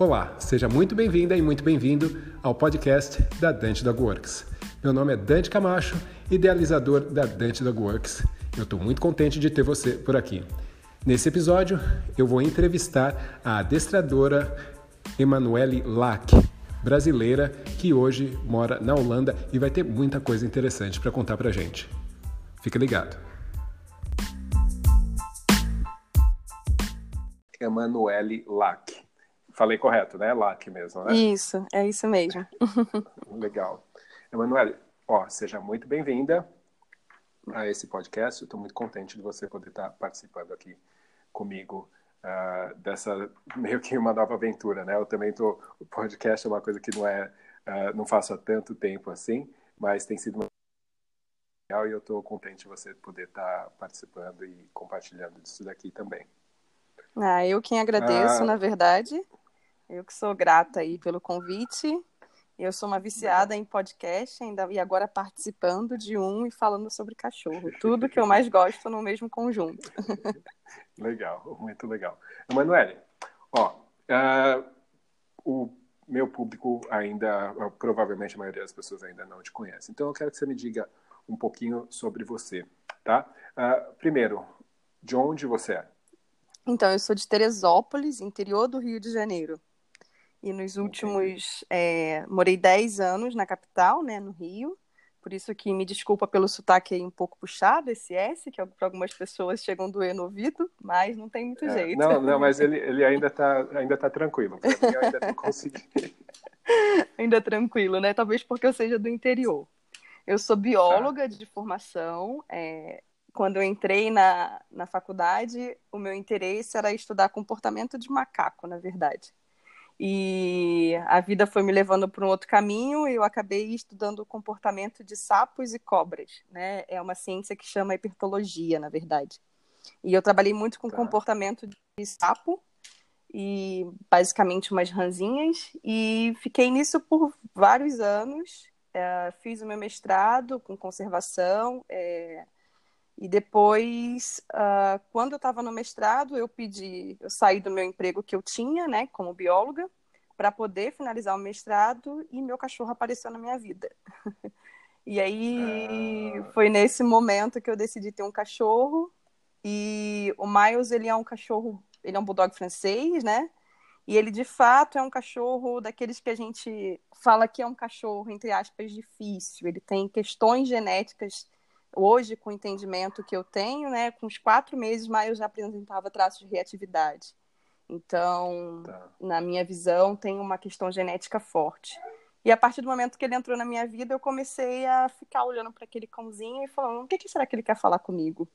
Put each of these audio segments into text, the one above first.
Olá, seja muito bem-vinda e muito bem-vindo ao podcast da Dante Dog Works. Meu nome é Dante Camacho, idealizador da Dante Dog Works. Eu estou muito contente de ter você por aqui. Nesse episódio, eu vou entrevistar a adestradora Emanuele Lack, brasileira que hoje mora na Holanda e vai ter muita coisa interessante para contar para gente. Fica ligado. Emanuele Lack. Falei correto, né? Lack mesmo, né? Isso, é isso mesmo. Legal. Emanuele, ó, seja muito bem-vinda a esse podcast. Estou muito contente de você poder estar participando aqui comigo uh, dessa meio que uma nova aventura, né? Eu também tô o podcast é uma coisa que não é uh, não faço há tanto tempo assim, mas tem sido legal e eu estou contente de você poder estar participando e compartilhando disso daqui também. Ah, eu quem agradeço, ah, na verdade. Eu que sou grata aí pelo convite. Eu sou uma viciada em podcast ainda e agora participando de um e falando sobre cachorro. Tudo que eu mais gosto no mesmo conjunto. legal, muito legal. Emanuele, ó, uh, o meu público ainda, provavelmente a maioria das pessoas ainda não te conhece. Então eu quero que você me diga um pouquinho sobre você, tá? Uh, primeiro, de onde você é? Então, eu sou de Teresópolis, interior do Rio de Janeiro. E nos últimos. É, morei 10 anos na capital, né, no Rio. Por isso que me desculpa pelo sotaque aí um pouco puxado, esse S, que para algumas pessoas chegam a doer no ouvido, mas não tem muito é, jeito. Não, não, mas ele, ele ainda está ainda tá tranquilo. Mim, eu ainda não consegui. ainda tranquilo, né? Talvez porque eu seja do interior. Eu sou bióloga tá. de formação. É, quando eu entrei na, na faculdade, o meu interesse era estudar comportamento de macaco, na verdade. E a vida foi me levando para um outro caminho e eu acabei estudando o comportamento de sapos e cobras. Né? É uma ciência que chama hipertologia, na verdade. E eu trabalhei muito com tá. comportamento de sapo e basicamente umas ranzinhas e fiquei nisso por vários anos. É, fiz o meu mestrado com conservação. É, e depois, uh, quando eu estava no mestrado, eu pedi, eu saí do meu emprego que eu tinha, né, como bióloga, para poder finalizar o mestrado e meu cachorro apareceu na minha vida. e aí ah. foi nesse momento que eu decidi ter um cachorro. E o Miles, ele é um cachorro, ele é um bulldog francês, né? E ele de fato é um cachorro daqueles que a gente fala que é um cachorro entre aspas difícil. Ele tem questões genéticas hoje, com o entendimento que eu tenho, né, com os quatro meses, Miles já apresentava traços de reatividade. Então, tá. na minha visão, tem uma questão genética forte. E a partir do momento que ele entrou na minha vida, eu comecei a ficar olhando para aquele cãozinho e falando: o que, que será que ele quer falar comigo?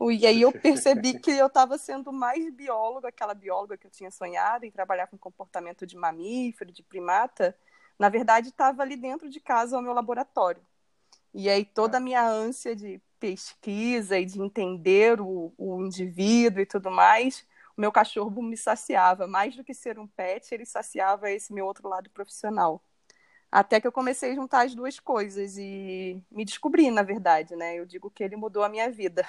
E aí eu percebi que eu estava sendo mais bióloga, aquela bióloga que eu tinha sonhado em trabalhar com comportamento de mamífero, de primata. Na verdade, estava ali dentro de casa, ao meu laboratório. E aí toda a minha ânsia de pesquisa e de entender o, o indivíduo e tudo mais, o meu cachorro me saciava. Mais do que ser um pet, ele saciava esse meu outro lado profissional. Até que eu comecei a juntar as duas coisas e me descobri, na verdade, né? Eu digo que ele mudou a minha vida.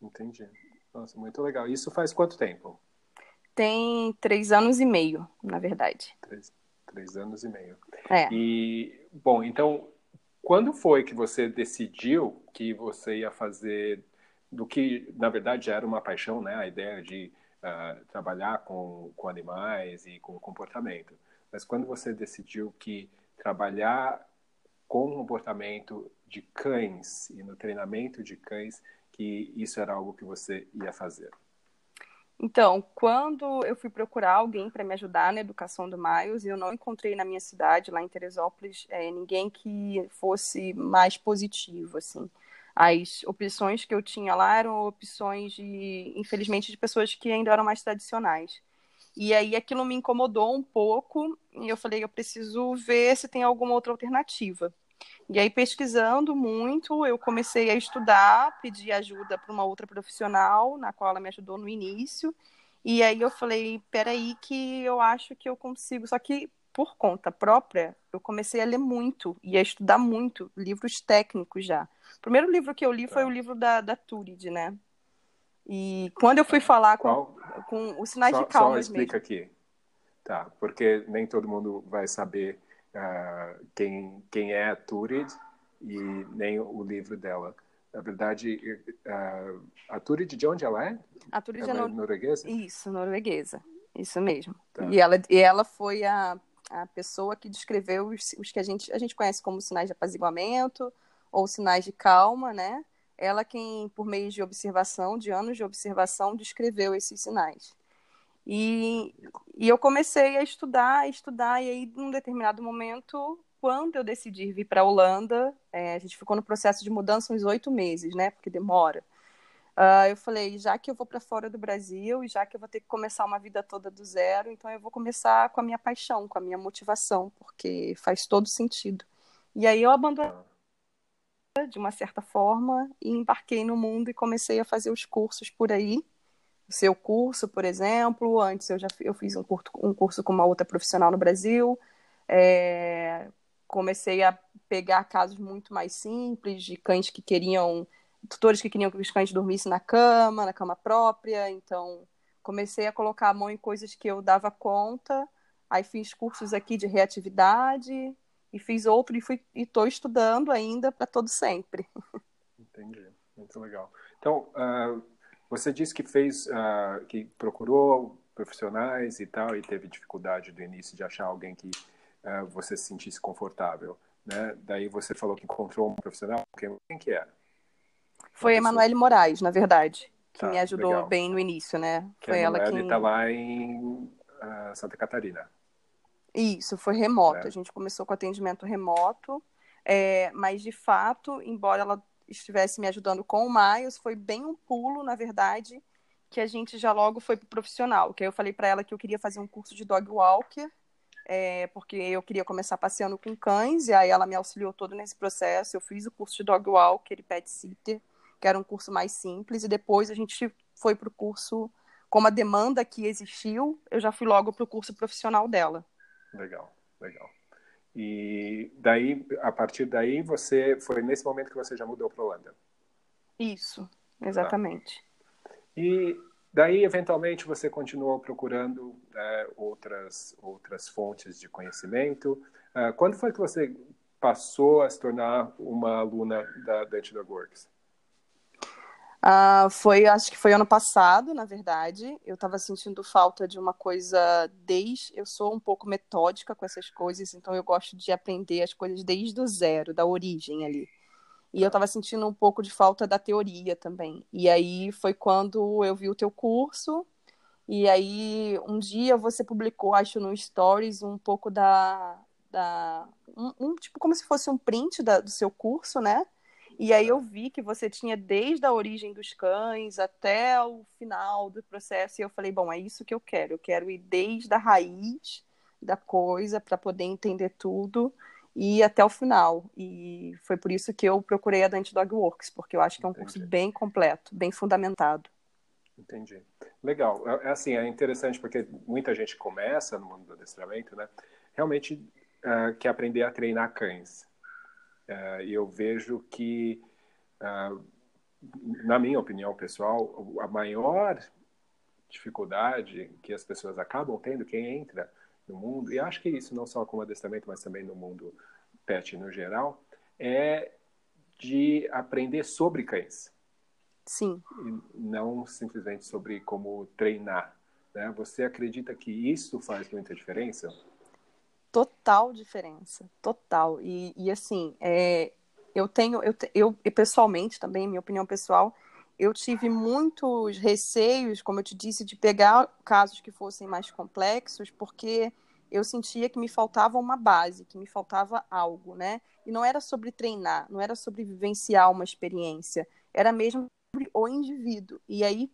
Entendi. Nossa, muito legal. Isso faz quanto tempo? Tem três anos e meio, na verdade. Três, três anos e meio. É. E, bom, então, quando foi que você decidiu que você ia fazer do que, na verdade, já era uma paixão, né? A ideia de uh, trabalhar com, com animais e com comportamento. Mas quando você decidiu que trabalhar com comportamento de cães e no treinamento de cães, que isso era algo que você ia fazer? Então, quando eu fui procurar alguém para me ajudar na educação do Miles, eu não encontrei na minha cidade, lá em Teresópolis, é, ninguém que fosse mais positivo, assim. As opções que eu tinha lá eram opções de, infelizmente, de pessoas que ainda eram mais tradicionais. E aí aquilo me incomodou um pouco e eu falei, eu preciso ver se tem alguma outra alternativa. E aí, pesquisando muito, eu comecei a estudar, pedi ajuda para uma outra profissional, na qual ela me ajudou no início. E aí eu falei, peraí que eu acho que eu consigo. Só que, por conta própria, eu comecei a ler muito e a estudar muito, livros técnicos já. O primeiro livro que eu li foi o livro da, da Turid, né? E quando eu fui falar com, com os sinais só, de calma Só explica mesmo. aqui. Tá, porque nem todo mundo vai saber uh, quem, quem é a Turid e nem o livro dela. Na verdade, uh, a Turid, de onde ela é? A Turid é, é nor... norueguesa? Isso, norueguesa. Isso mesmo. Tá. E, ela, e ela foi a, a pessoa que descreveu os, os que a gente, a gente conhece como sinais de apaziguamento ou sinais de calma, né? Ela quem, por meio de observação, de anos de observação, descreveu esses sinais. E, e eu comecei a estudar, a estudar, e aí, num determinado momento, quando eu decidi vir para a Holanda, é, a gente ficou no processo de mudança uns oito meses, né? Porque demora. Uh, eu falei, já que eu vou para fora do Brasil, e já que eu vou ter que começar uma vida toda do zero, então eu vou começar com a minha paixão, com a minha motivação, porque faz todo sentido. E aí eu abandonei de uma certa forma e embarquei no mundo e comecei a fazer os cursos por aí seu curso, por exemplo. Antes eu já eu fiz um curso, um curso com uma outra profissional no Brasil. É, comecei a pegar casos muito mais simples de cães que queriam, tutores que queriam que os cães dormissem na cama, na cama própria. Então comecei a colocar a mão em coisas que eu dava conta. Aí fiz cursos aqui de reatividade e fiz outro e fui e estou estudando ainda para todo sempre. Entendi, muito legal. Então, uh, você disse que fez, uh, que procurou profissionais e tal, e teve dificuldade do início de achar alguém que uh, você se sentisse confortável, né? Daí você falou que encontrou um profissional, quem, quem que era? Foi a Emanuele Moraes, na verdade, que tá, me ajudou legal. bem no início, né? Que foi ela quem está lá em uh, Santa Catarina. Isso, foi remoto. É. A gente começou com atendimento remoto, é, mas de fato, embora ela estivesse me ajudando com o Miles, foi bem um pulo, na verdade, que a gente já logo foi pro profissional. Que eu falei para ela que eu queria fazer um curso de dog walker, é, porque eu queria começar passeando com cães, e aí ela me auxiliou todo nesse processo. Eu fiz o curso de dog walker e pet sitter, que era um curso mais simples, e depois a gente foi pro curso, como a demanda que existiu, eu já fui logo pro curso profissional dela. Legal, legal. E daí, a partir daí, você foi nesse momento que você já mudou para Holanda. Isso, exatamente. Tá. E daí, eventualmente, você continuou procurando né, outras outras fontes de conhecimento. Uh, quando foi que você passou a se tornar uma aluna da, da Works? Uh, foi, acho que foi ano passado, na verdade. Eu estava sentindo falta de uma coisa desde. Eu sou um pouco metódica com essas coisas, então eu gosto de aprender as coisas desde o zero, da origem ali. E eu estava sentindo um pouco de falta da teoria também. E aí foi quando eu vi o teu curso. E aí um dia você publicou, acho, no Stories, um pouco da. da um, um tipo como se fosse um print da, do seu curso, né? E aí eu vi que você tinha desde a origem dos cães até o final do processo, e eu falei, bom, é isso que eu quero. Eu quero ir desde a raiz da coisa para poder entender tudo e ir até o final. E foi por isso que eu procurei a Dante Dog Works, porque eu acho que é um Entendi. curso bem completo, bem fundamentado. Entendi. Legal. É, é assim, é interessante porque muita gente começa no mundo do adestramento, né? Realmente uh, quer aprender a treinar cães. E eu vejo que, uh, na minha opinião pessoal, a maior dificuldade que as pessoas acabam tendo, quem entra no mundo, e acho que isso não só como adestramento, mas também no mundo pet no geral, é de aprender sobre cães. Sim. E não simplesmente sobre como treinar. Né? Você acredita que isso faz muita diferença? Total diferença, total. E, e assim, é, eu tenho, eu, eu pessoalmente também, minha opinião pessoal, eu tive muitos receios, como eu te disse, de pegar casos que fossem mais complexos, porque eu sentia que me faltava uma base, que me faltava algo, né? E não era sobre treinar, não era sobre vivenciar uma experiência, era mesmo sobre o indivíduo. E aí,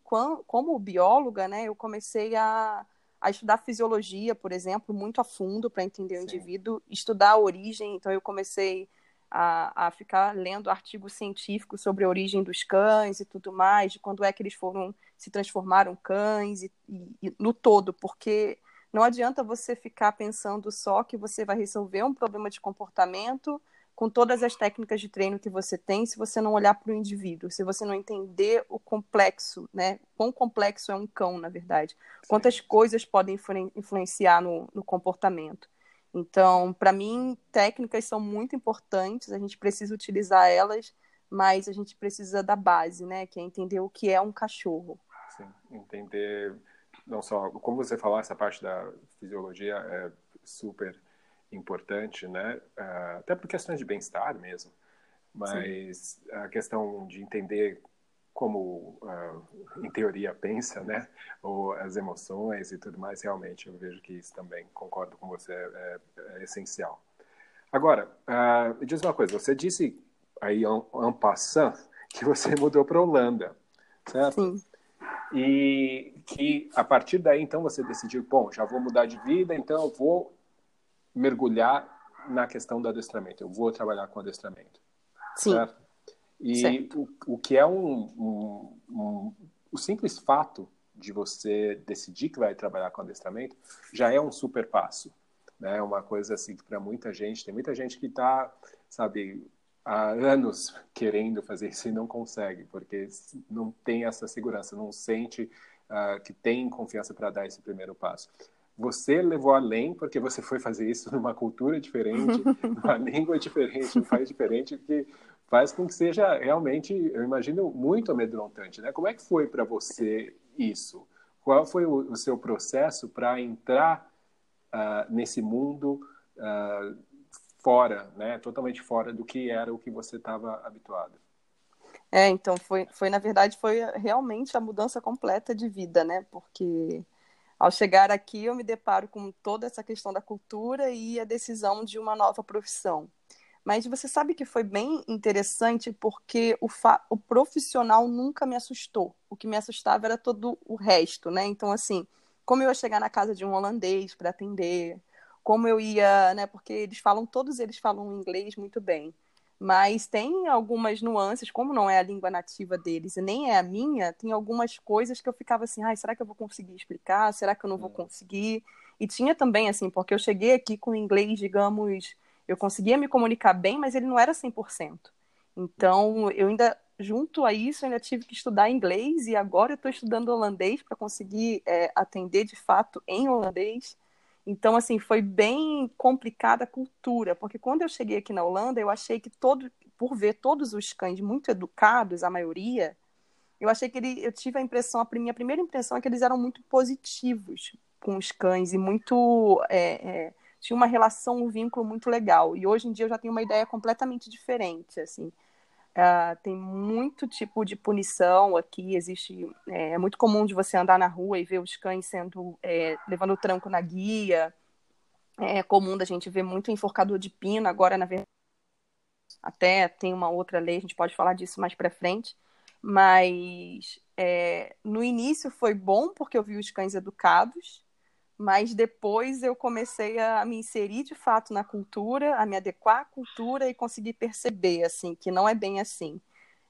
como bióloga, né, eu comecei a, a estudar fisiologia, por exemplo, muito a fundo para entender Sim. o indivíduo, estudar a origem. Então, eu comecei a, a ficar lendo artigos científicos sobre a origem dos cães e tudo mais, de quando é que eles foram se transformaram cães e, e, e no todo, porque não adianta você ficar pensando só que você vai resolver um problema de comportamento com todas as técnicas de treino que você tem se você não olhar para o indivíduo, se você não entender o complexo, né? Quão complexo é um cão, na verdade. Quantas coisas podem influenciar no, no comportamento. Então, para mim, técnicas são muito importantes, a gente precisa utilizar elas, mas a gente precisa da base, né? Que é entender o que é um cachorro. Sim, entender não só como você falou essa parte da fisiologia é super importante, né? Uh, até por questões de bem-estar mesmo, mas Sim. a questão de entender como, uh, em teoria, pensa, né? Ou as emoções e tudo mais, realmente, eu vejo que isso também, concordo com você, é, é essencial. Agora, uh, me diz uma coisa, você disse aí, en passant, que você mudou para a Holanda, certo? Sim. E que a partir daí, então, você decidiu, bom, já vou mudar de vida, então eu vou mergulhar na questão do adestramento. Eu vou trabalhar com adestramento. Sim. Certo? E certo. O, o que é um, um, um, o simples fato de você decidir que vai trabalhar com adestramento já é um super passo. Né? Uma coisa assim que para muita gente, tem muita gente que está, sabe, há anos querendo fazer isso e não consegue, porque não tem essa segurança, não sente uh, que tem confiança para dar esse primeiro passo você levou além porque você foi fazer isso numa cultura diferente, numa língua diferente, num país diferente, que faz com que seja realmente, eu imagino, muito amedrontante, né? Como é que foi para você isso? Qual foi o, o seu processo para entrar uh, nesse mundo uh, fora, né? Totalmente fora do que era o que você estava habituado? É, então foi, foi na verdade foi realmente a mudança completa de vida, né? Porque ao chegar aqui, eu me deparo com toda essa questão da cultura e a decisão de uma nova profissão. Mas você sabe que foi bem interessante porque o, o profissional nunca me assustou. O que me assustava era todo o resto, né? Então, assim, como eu ia chegar na casa de um holandês para atender, como eu ia, né? Porque eles falam, todos eles falam inglês muito bem mas tem algumas nuances, como não é a língua nativa deles e nem é a minha, tem algumas coisas que eu ficava assim, ai, será que eu vou conseguir explicar? Será que eu não vou hum. conseguir? E tinha também, assim, porque eu cheguei aqui com inglês, digamos, eu conseguia me comunicar bem, mas ele não era 100%. Então, eu ainda, junto a isso, ainda tive que estudar inglês e agora eu estou estudando holandês para conseguir é, atender de fato em holandês. Então, assim, foi bem complicada a cultura, porque quando eu cheguei aqui na Holanda, eu achei que todo, por ver todos os cães muito educados, a maioria, eu achei que ele, eu tive a impressão, a minha primeira impressão é que eles eram muito positivos com os cães e muito é, é, tinha uma relação, um vínculo muito legal. E hoje em dia eu já tenho uma ideia completamente diferente, assim. Uh, tem muito tipo de punição aqui. Existe é, é, muito comum de você andar na rua e ver os cães sendo é, levando o tranco na guia. É comum da gente ver muito enforcador de pino. Agora, na verdade, até tem uma outra lei. A gente pode falar disso mais para frente. Mas é, no início foi bom porque eu vi os cães educados mas depois eu comecei a me inserir de fato na cultura, a me adequar à cultura e conseguir perceber assim que não é bem assim.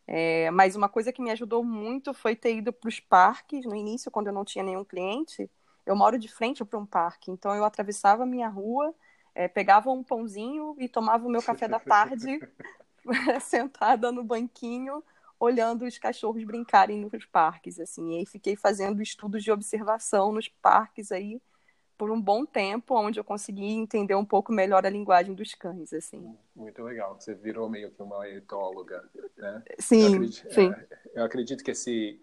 É, mas uma coisa que me ajudou muito foi ter ido para os parques no início, quando eu não tinha nenhum cliente. Eu moro de frente para um parque, então eu atravessava a minha rua, é, pegava um pãozinho e tomava o meu café da tarde sentada no banquinho, olhando os cachorros brincarem nos parques, assim. E aí fiquei fazendo estudos de observação nos parques aí por um bom tempo, onde eu consegui entender um pouco melhor a linguagem dos cães, assim. Muito legal. Você virou meio que uma etóloga, né? Sim, eu acredito, sim. É, eu acredito que esse,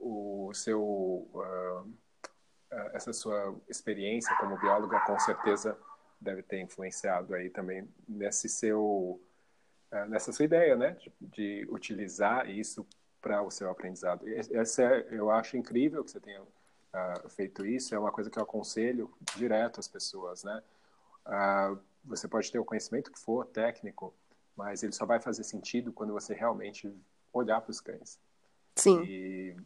o seu, uh, essa sua experiência como bióloga, com certeza deve ter influenciado aí também nesse seu, uh, nessa sua ideia, né? De, de utilizar isso para o seu aprendizado. Essa é, eu acho incrível que você tenha uh, feito isso, é uma coisa que eu aconselho direto às pessoas, né? Uh, você pode ter o conhecimento que for técnico, mas ele só vai fazer sentido quando você realmente olhar para os cães. Sim. E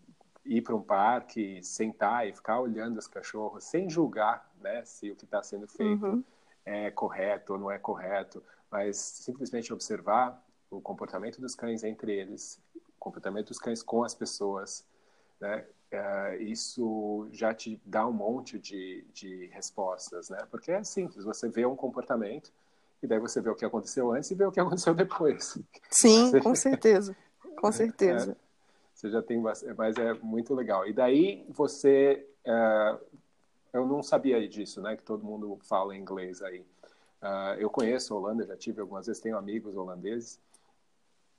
ir para um parque, sentar e ficar olhando os cachorros sem julgar, né, se o que está sendo feito uhum. é correto ou não é correto, mas simplesmente observar o comportamento dos cães entre eles, o comportamento dos cães com as pessoas, né? Uh, isso já te dá um monte de, de respostas, né? Porque é simples, você vê um comportamento e daí você vê o que aconteceu antes e vê o que aconteceu depois. Sim, você... com certeza, com certeza. É, você já tem bastante, mas é muito legal. E daí você, uh, eu não sabia disso, né? Que todo mundo fala inglês aí. Uh, eu conheço a Holanda, já tive algumas vezes, tenho amigos holandeses,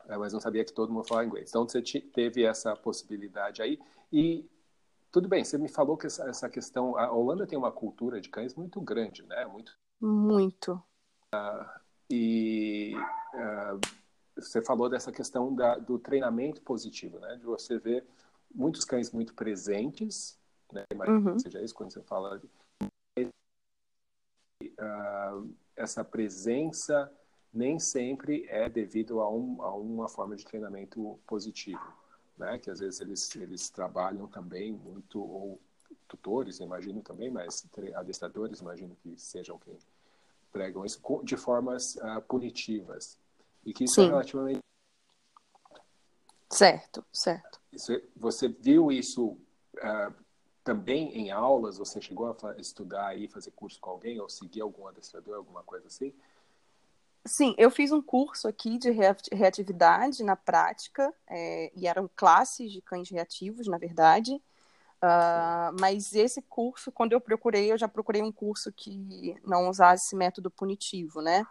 mas não sabia que todo mundo fala inglês. Então você teve essa possibilidade aí e tudo bem. Você me falou que essa, essa questão, a Holanda tem uma cultura de cães muito grande, né? Muito. Muito. e você falou dessa questão da, do treinamento positivo, né? De você ver muitos cães muito presentes, né? Imagina uhum. seja isso quando você fala de... uh, essa presença nem sempre é devido a, um, a, uma forma de treinamento positivo, né? Que às vezes eles eles trabalham também muito ou tutores, imagino também, mas adestradores, imagino que sejam quem pregam isso de formas uh, punitivas. E que isso é Sim. é relativamente. Certo, certo. Isso, você viu isso uh, também em aulas? Você chegou a estudar aí, fazer curso com alguém, ou seguir algum adestrador, alguma coisa assim? Sim, eu fiz um curso aqui de reatividade na prática, é, e eram classes de cães reativos, na verdade. Uh, mas esse curso, quando eu procurei, eu já procurei um curso que não usasse esse método punitivo, né?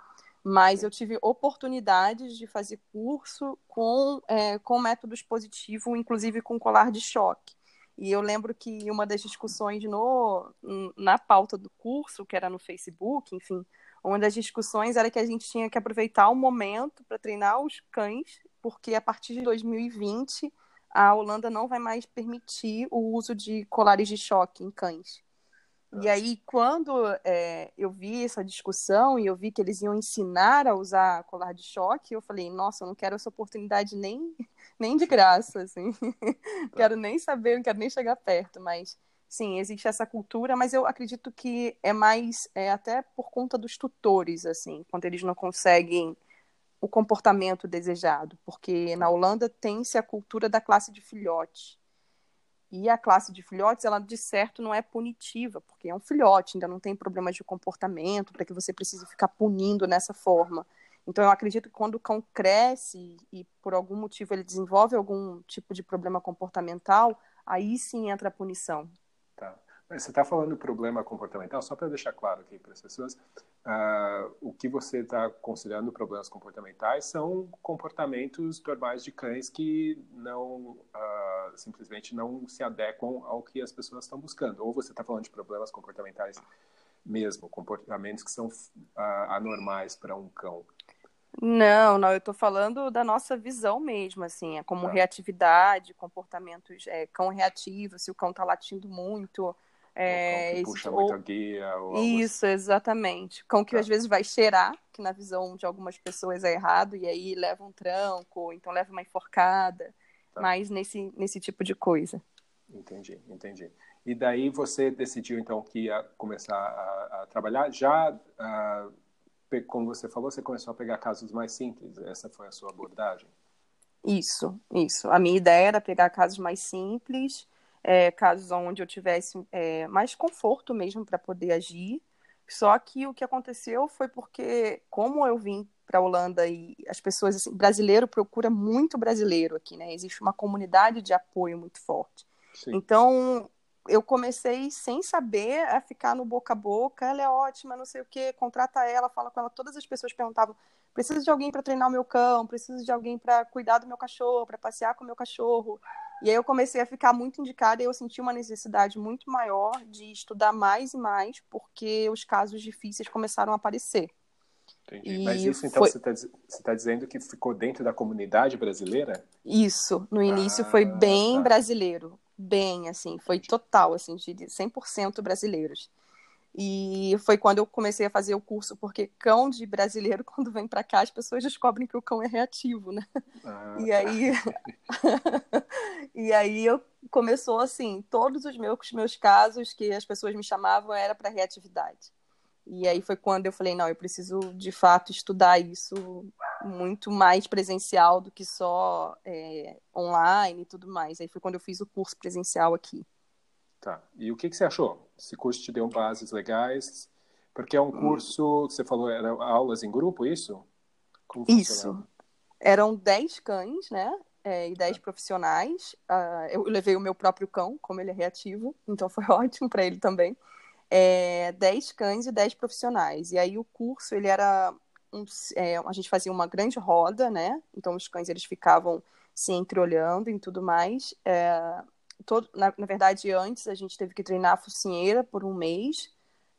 mas eu tive oportunidades de fazer curso com, é, com métodos positivos, inclusive com colar de choque. E eu lembro que uma das discussões no, na pauta do curso, que era no Facebook, enfim, uma das discussões era que a gente tinha que aproveitar o momento para treinar os cães, porque a partir de 2020 a Holanda não vai mais permitir o uso de colares de choque em cães. E aí, quando é, eu vi essa discussão e eu vi que eles iam ensinar a usar colar de choque, eu falei, nossa, eu não quero essa oportunidade nem, nem de graça, assim. quero nem saber, não quero nem chegar perto, mas sim, existe essa cultura, mas eu acredito que é mais é, até por conta dos tutores, assim, quando eles não conseguem o comportamento desejado, porque na Holanda tem-se a cultura da classe de filhote. E a classe de filhotes, ela de certo não é punitiva, porque é um filhote, ainda não tem problemas de comportamento para que você precise ficar punindo nessa forma. Então eu acredito que quando o cão cresce e por algum motivo ele desenvolve algum tipo de problema comportamental, aí sim entra a punição. Tá. Você está falando problema comportamental, só para deixar claro aqui para as pessoas, uh, o que você está considerando problemas comportamentais são comportamentos normais de cães que não uh, simplesmente não se adequam ao que as pessoas estão buscando. Ou você está falando de problemas comportamentais mesmo, comportamentos que são uh, anormais para um cão. Não, não, eu estou falando da nossa visão mesmo, assim, é como tá. reatividade, comportamentos, é, cão reativo, se o cão está latindo muito, é, cão que puxa ou... muita guia. Isso, assim. exatamente. Cão que tá. às vezes vai cheirar, que na visão de algumas pessoas é errado, e aí leva um tranco, então leva uma enforcada, tá. mas nesse, nesse tipo de coisa. Entendi, entendi. E daí você decidiu então que ia começar a, a trabalhar. Já, uh, como você falou, você começou a pegar casos mais simples. Essa foi a sua abordagem? Isso, isso. A minha ideia era pegar casos mais simples é, casos onde eu tivesse é, mais conforto mesmo para poder agir. Só que o que aconteceu foi porque, como eu vim para a Holanda e as pessoas, assim, brasileiro procura muito brasileiro aqui, né? Existe uma comunidade de apoio muito forte. Sim. Então, eu comecei sem saber a ficar no boca a boca. Ela é ótima, não sei o quê, contrata ela, fala com ela. Todas as pessoas perguntavam: preciso de alguém para treinar o meu cão, preciso de alguém para cuidar do meu cachorro, para passear com o meu cachorro. E aí eu comecei a ficar muito indicada e eu senti uma necessidade muito maior de estudar mais e mais, porque os casos difíceis começaram a aparecer. Entendi. E Mas isso, então, foi... você está tá dizendo que ficou dentro da comunidade brasileira? Isso. No início ah, foi bem tá. brasileiro. Bem, assim. Foi total, assim, de 100% brasileiros. E foi quando eu comecei a fazer o curso, porque cão de brasileiro, quando vem para cá, as pessoas descobrem que o cão é reativo, né? Ah, e aí E aí eu começou assim, todos os meus meus casos que as pessoas me chamavam era para reatividade. E aí foi quando eu falei, não, eu preciso de fato estudar isso muito mais presencial do que só é, online e tudo mais. Aí foi quando eu fiz o curso presencial aqui. Tá. E o que, que você achou? Esse curso te deu bases legais? Porque é um curso, você falou, era aulas em grupo, isso? isso. Eram 10 cães, né? É, e 10 é. profissionais. Uh, eu levei o meu próprio cão, como ele é reativo, então foi ótimo para ele também. É, 10 cães e 10 profissionais. E aí o curso, ele era... Um, é, a gente fazia uma grande roda, né? Então os cães, eles ficavam se entreolhando e tudo mais. É, todo, na, na, verdade, antes a gente teve que treinar a focinheira por um mês.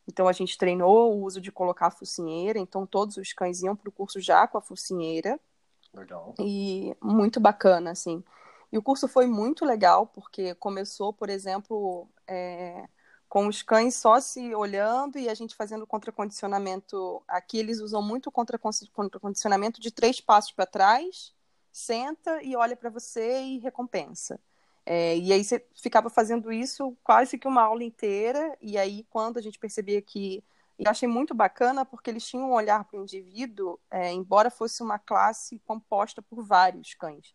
Então a gente treinou o uso de colocar a focinheira. Então todos os cães iam para o curso já com a focinheira. Legal. E muito bacana, assim. E o curso foi muito legal, porque começou, por exemplo, é, com os cães só se olhando e a gente fazendo contracondicionamento. Aqui eles usam muito contracondicionamento de três passos para trás, senta e olha para você e recompensa. É, e aí você ficava fazendo isso quase que uma aula inteira, e aí quando a gente percebia que. E achei muito bacana porque eles tinham um olhar para o indivíduo, é, embora fosse uma classe composta por vários cães.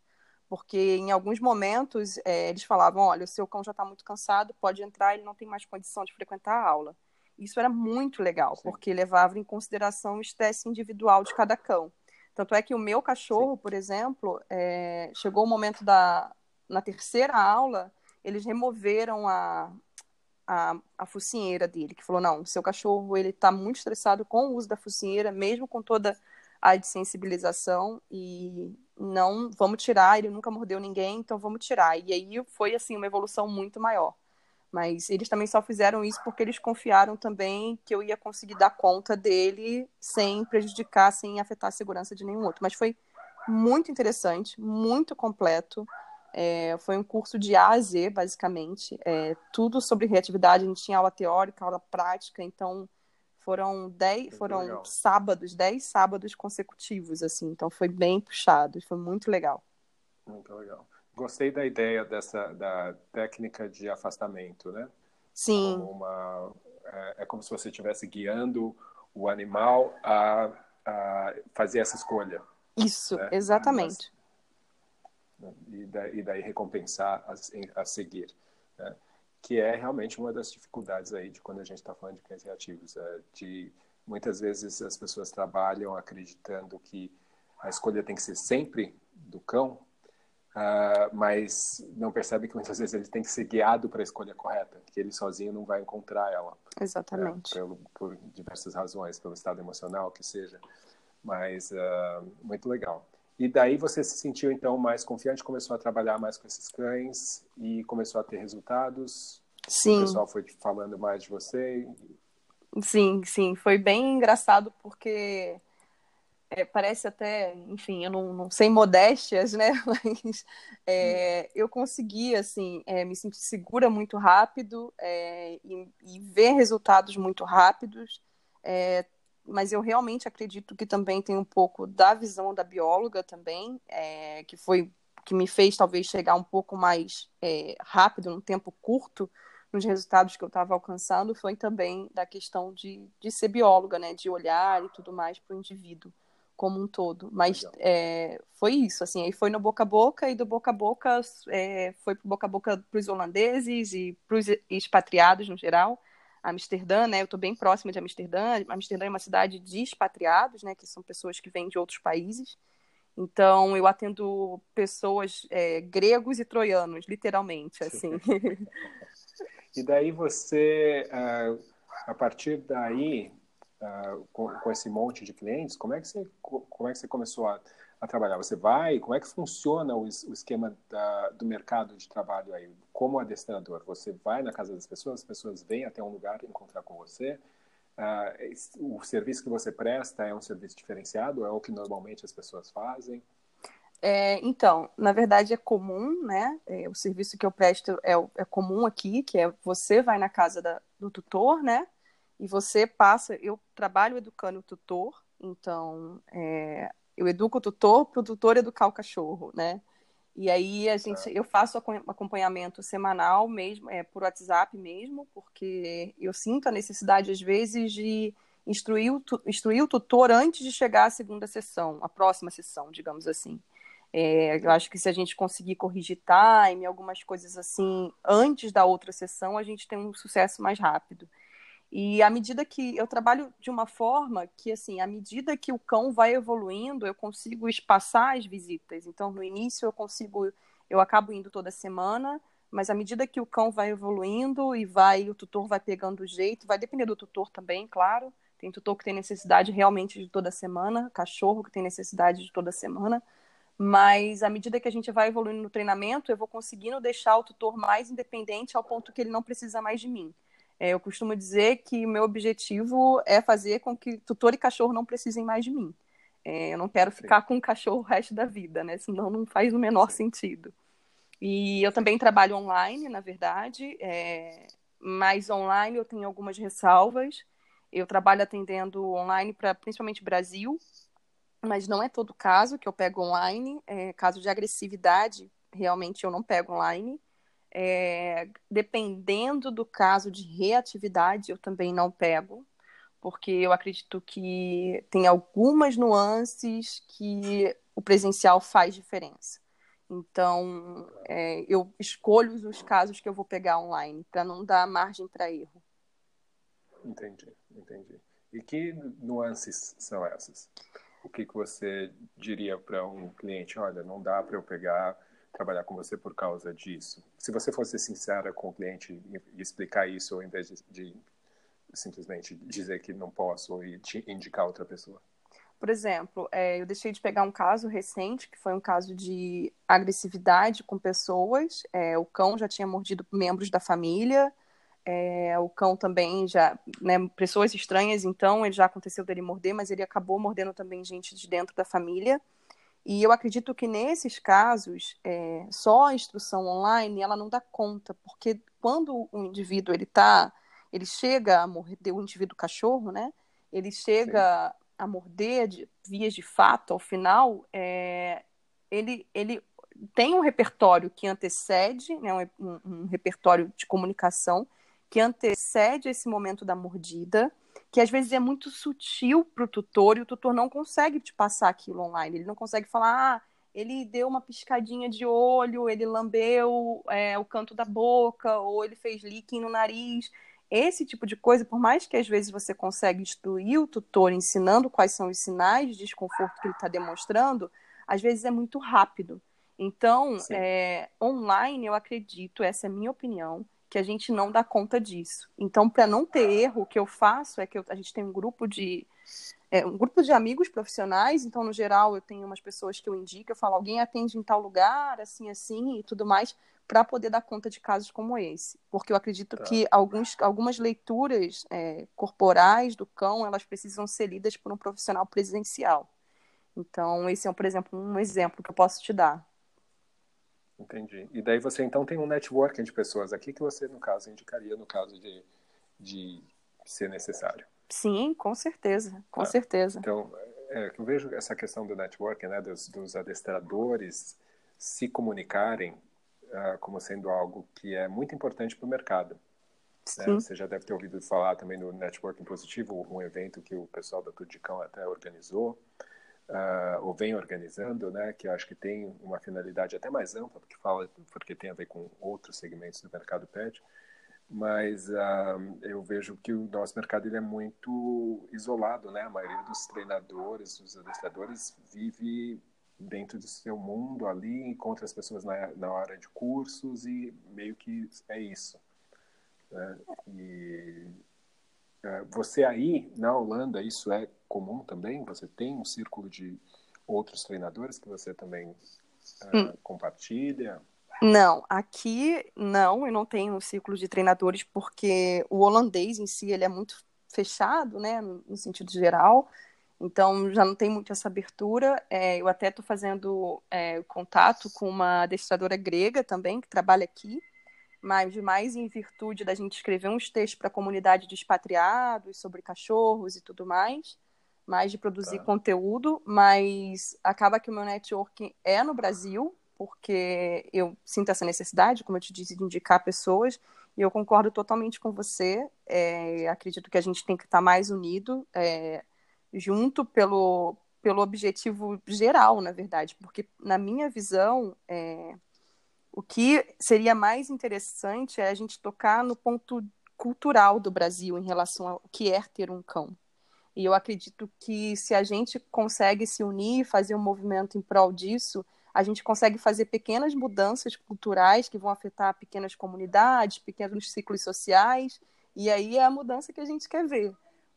Porque em alguns momentos é, eles falavam: olha, o seu cão já está muito cansado, pode entrar, ele não tem mais condição de frequentar a aula. Isso era muito legal, Sim. porque levava em consideração o estresse individual de cada cão. Tanto é que o meu cachorro, Sim. por exemplo, é, chegou o momento da, na terceira aula, eles removeram a, a, a focinheira dele, que falou, não, seu cachorro ele está muito estressado com o uso da focinheira, mesmo com toda a desensibilização, e não, vamos tirar, ele nunca mordeu ninguém, então vamos tirar. E aí foi, assim, uma evolução muito maior. Mas eles também só fizeram isso porque eles confiaram também que eu ia conseguir dar conta dele sem prejudicar, sem afetar a segurança de nenhum outro. Mas foi muito interessante, muito completo. É, foi um curso de A a Z, basicamente. É, tudo sobre reatividade. A gente tinha aula teórica, aula prática. Então, foram dez, foram legal. sábados, dez sábados consecutivos, assim. Então, foi bem puxado. Foi muito legal. Muito legal. Gostei da ideia dessa da técnica de afastamento, né? Sim. Como uma, é, é, como se você estivesse guiando o animal a, a fazer essa escolha. Isso, né? exatamente. Mas, e, daí, e daí recompensar a, a seguir. Né? Que é realmente uma das dificuldades aí de quando a gente está falando de cães reativos. É de, muitas vezes as pessoas trabalham acreditando que a escolha tem que ser sempre do cão, uh, mas não percebem que muitas vezes ele tem que ser guiado para a escolha correta, que ele sozinho não vai encontrar ela. Exatamente. É, pelo, por diversas razões, pelo estado emocional, que seja. Mas uh, muito legal. E daí você se sentiu então mais confiante, começou a trabalhar mais com esses cães e começou a ter resultados. Sim. O pessoal foi falando mais de você. Sim, sim, foi bem engraçado porque é, parece até, enfim, eu não, não sei modéstias, né? Mas é, eu consegui, assim, é, me sentir segura muito rápido é, e, e, ver resultados muito rápidos. Mas eu realmente acredito que também tem um pouco da visão da bióloga também, é, que foi que me fez talvez chegar um pouco mais é, rápido, num tempo curto, nos resultados que eu estava alcançando, foi também da questão de, de ser bióloga, né, de olhar e tudo mais para o indivíduo como um todo. Mas é, foi isso, assim, aí foi no boca a boca e do boca a boca é, foi pro boca a boca para os holandeses e para os expatriados no geral. Amsterdã, né? Eu estou bem próxima de Amsterdã. Amsterdã é uma cidade de expatriados, né? Que são pessoas que vêm de outros países. Então, eu atendo pessoas é, gregos e troianos, literalmente, assim. e daí você, uh, a partir daí, com, com, esse monte de clientes, como é que você, como é que você começou a, a trabalhar? Você vai? Como é que funciona o, o esquema da, do mercado de trabalho aí? Como adestrador, você vai na casa das pessoas, as pessoas vêm até um lugar encontrar com você. Uh, o serviço que você presta é um serviço diferenciado? É o que normalmente as pessoas fazem? É, então, na verdade é comum, né? É, o serviço que eu presto é, é, comum aqui, que é você vai na casa da, do tutor, né? E você passa. Eu trabalho educando o tutor, então é, eu educo o tutor para o tutor educar o cachorro, né? E aí a gente, eu faço acompanhamento semanal mesmo, é por WhatsApp mesmo, porque eu sinto a necessidade às vezes de instruir o, instruir o tutor antes de chegar à segunda sessão, a próxima sessão, digamos assim. É, eu acho que se a gente conseguir corrigir time, algumas coisas assim, antes da outra sessão, a gente tem um sucesso mais rápido. E à medida que eu trabalho de uma forma que, assim, à medida que o cão vai evoluindo, eu consigo espaçar as visitas. Então, no início, eu consigo, eu acabo indo toda semana, mas à medida que o cão vai evoluindo e vai, o tutor vai pegando o jeito, vai depender do tutor também, claro. Tem tutor que tem necessidade realmente de toda semana, cachorro que tem necessidade de toda semana. Mas à medida que a gente vai evoluindo no treinamento, eu vou conseguindo deixar o tutor mais independente ao ponto que ele não precisa mais de mim. É, eu costumo dizer que o meu objetivo é fazer com que tutor e cachorro não precisem mais de mim. É, eu não quero ficar com o cachorro o resto da vida, né? Senão não faz o menor sentido. E eu também trabalho online, na verdade, é... mas online eu tenho algumas ressalvas. Eu trabalho atendendo online para principalmente Brasil, mas não é todo caso que eu pego online. É, caso de agressividade, realmente eu não pego online. É, dependendo do caso de reatividade, eu também não pego, porque eu acredito que tem algumas nuances que o presencial faz diferença. Então, é, eu escolho os casos que eu vou pegar online, para não dar margem para erro. Entendi, entendi. E que nuances são essas? O que, que você diria para um cliente? Olha, não dá para eu pegar trabalhar com você por causa disso. Se você fosse sincera com o cliente e explicar isso, ao invés de, de simplesmente dizer que não posso e te indicar outra pessoa. Por exemplo, é, eu deixei de pegar um caso recente, que foi um caso de agressividade com pessoas. É, o cão já tinha mordido membros da família. É, o cão também já, né, pessoas estranhas, então ele já aconteceu dele morder, mas ele acabou mordendo também gente de dentro da família. E eu acredito que nesses casos, é, só a instrução online ela não dá conta, porque quando o indivíduo ele tá, ele chega a morder o indivíduo cachorro, né? Ele chega Sim. a morder de, vias de fato ao final, é, ele, ele tem um repertório que antecede, né, um, um repertório de comunicação que antecede esse momento da mordida que às vezes é muito sutil para o tutor e o tutor não consegue te passar aquilo online. Ele não consegue falar, ah, ele deu uma piscadinha de olho, ele lambeu é, o canto da boca, ou ele fez licking no nariz. Esse tipo de coisa, por mais que às vezes você consiga instruir o tutor ensinando quais são os sinais de desconforto que ele está demonstrando, às vezes é muito rápido. Então, é, online, eu acredito, essa é a minha opinião, que a gente não dá conta disso. Então, para não ter erro, o que eu faço é que eu, a gente tem um grupo de é, um grupo de amigos profissionais, então, no geral, eu tenho umas pessoas que eu indico, eu falo, alguém atende em tal lugar, assim, assim, e tudo mais, para poder dar conta de casos como esse. Porque eu acredito tá. que alguns, algumas leituras é, corporais do cão, elas precisam ser lidas por um profissional presencial. Então, esse é, por exemplo, um exemplo que eu posso te dar. Entendi. E daí você então tem um networking de pessoas aqui que você, no caso, indicaria no caso de, de ser necessário. Sim, com certeza, com tá. certeza. Então, é, eu vejo essa questão do networking, né, dos, dos adestradores se comunicarem uh, como sendo algo que é muito importante para o mercado. Né? Você já deve ter ouvido falar também no Networking Positivo, um evento que o pessoal da Tudo de Cão até organizou uh, ou vem organizando, né, que eu acho que tem uma finalidade até mais ampla, porque fala, porque tem a ver com outros segmentos do mercado pet, mas uh, eu vejo que o nosso mercado ele é muito isolado, né? A maioria dos treinadores, dos adestradores vive dentro do seu mundo ali, encontra as pessoas na, na hora de cursos e meio que é isso. Né? E você aí na Holanda isso é comum também? Você tem um círculo de outros treinadores que você também uh, hum. compartilha? Não, aqui não, eu não tenho um círculo de treinadores porque o holandês em si ele é muito fechado, né, no sentido geral. Então já não tem muito essa abertura. É, eu até estou fazendo é, contato com uma adestradora grega também que trabalha aqui, mas mais em virtude da gente escrever uns textos para a comunidade de expatriados sobre cachorros e tudo mais mais de produzir tá. conteúdo, mas acaba que o meu networking é no Brasil, porque eu sinto essa necessidade, como eu te disse, de indicar pessoas, e eu concordo totalmente com você. É, acredito que a gente tem que estar mais unido, é, junto pelo, pelo objetivo geral, na verdade, porque na minha visão, é, o que seria mais interessante é a gente tocar no ponto cultural do Brasil em relação ao que é ter um cão. E eu acredito que se a gente consegue se unir, fazer um movimento em prol disso, a gente consegue fazer pequenas mudanças culturais que vão afetar pequenas comunidades, pequenos ciclos sociais, e aí é a mudança que a gente quer ver.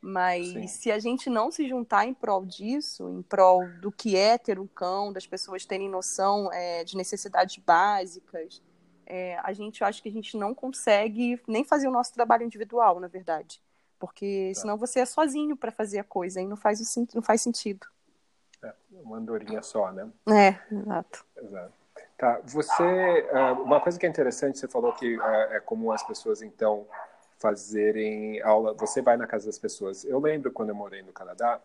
Mas Sim. se a gente não se juntar em prol disso, em prol do que é ter um cão, das pessoas terem noção é, de necessidades básicas, é, a gente acha que a gente não consegue nem fazer o nosso trabalho individual, na verdade. Porque tá. senão você é sozinho para fazer a coisa e não faz, não faz sentido. É, uma andorinha só, né? É, exato. Exato. Tá, você, é, uma coisa que é interessante, você falou que é, é comum as pessoas, então, fazerem aula, você vai na casa das pessoas. Eu lembro quando eu morei no Canadá,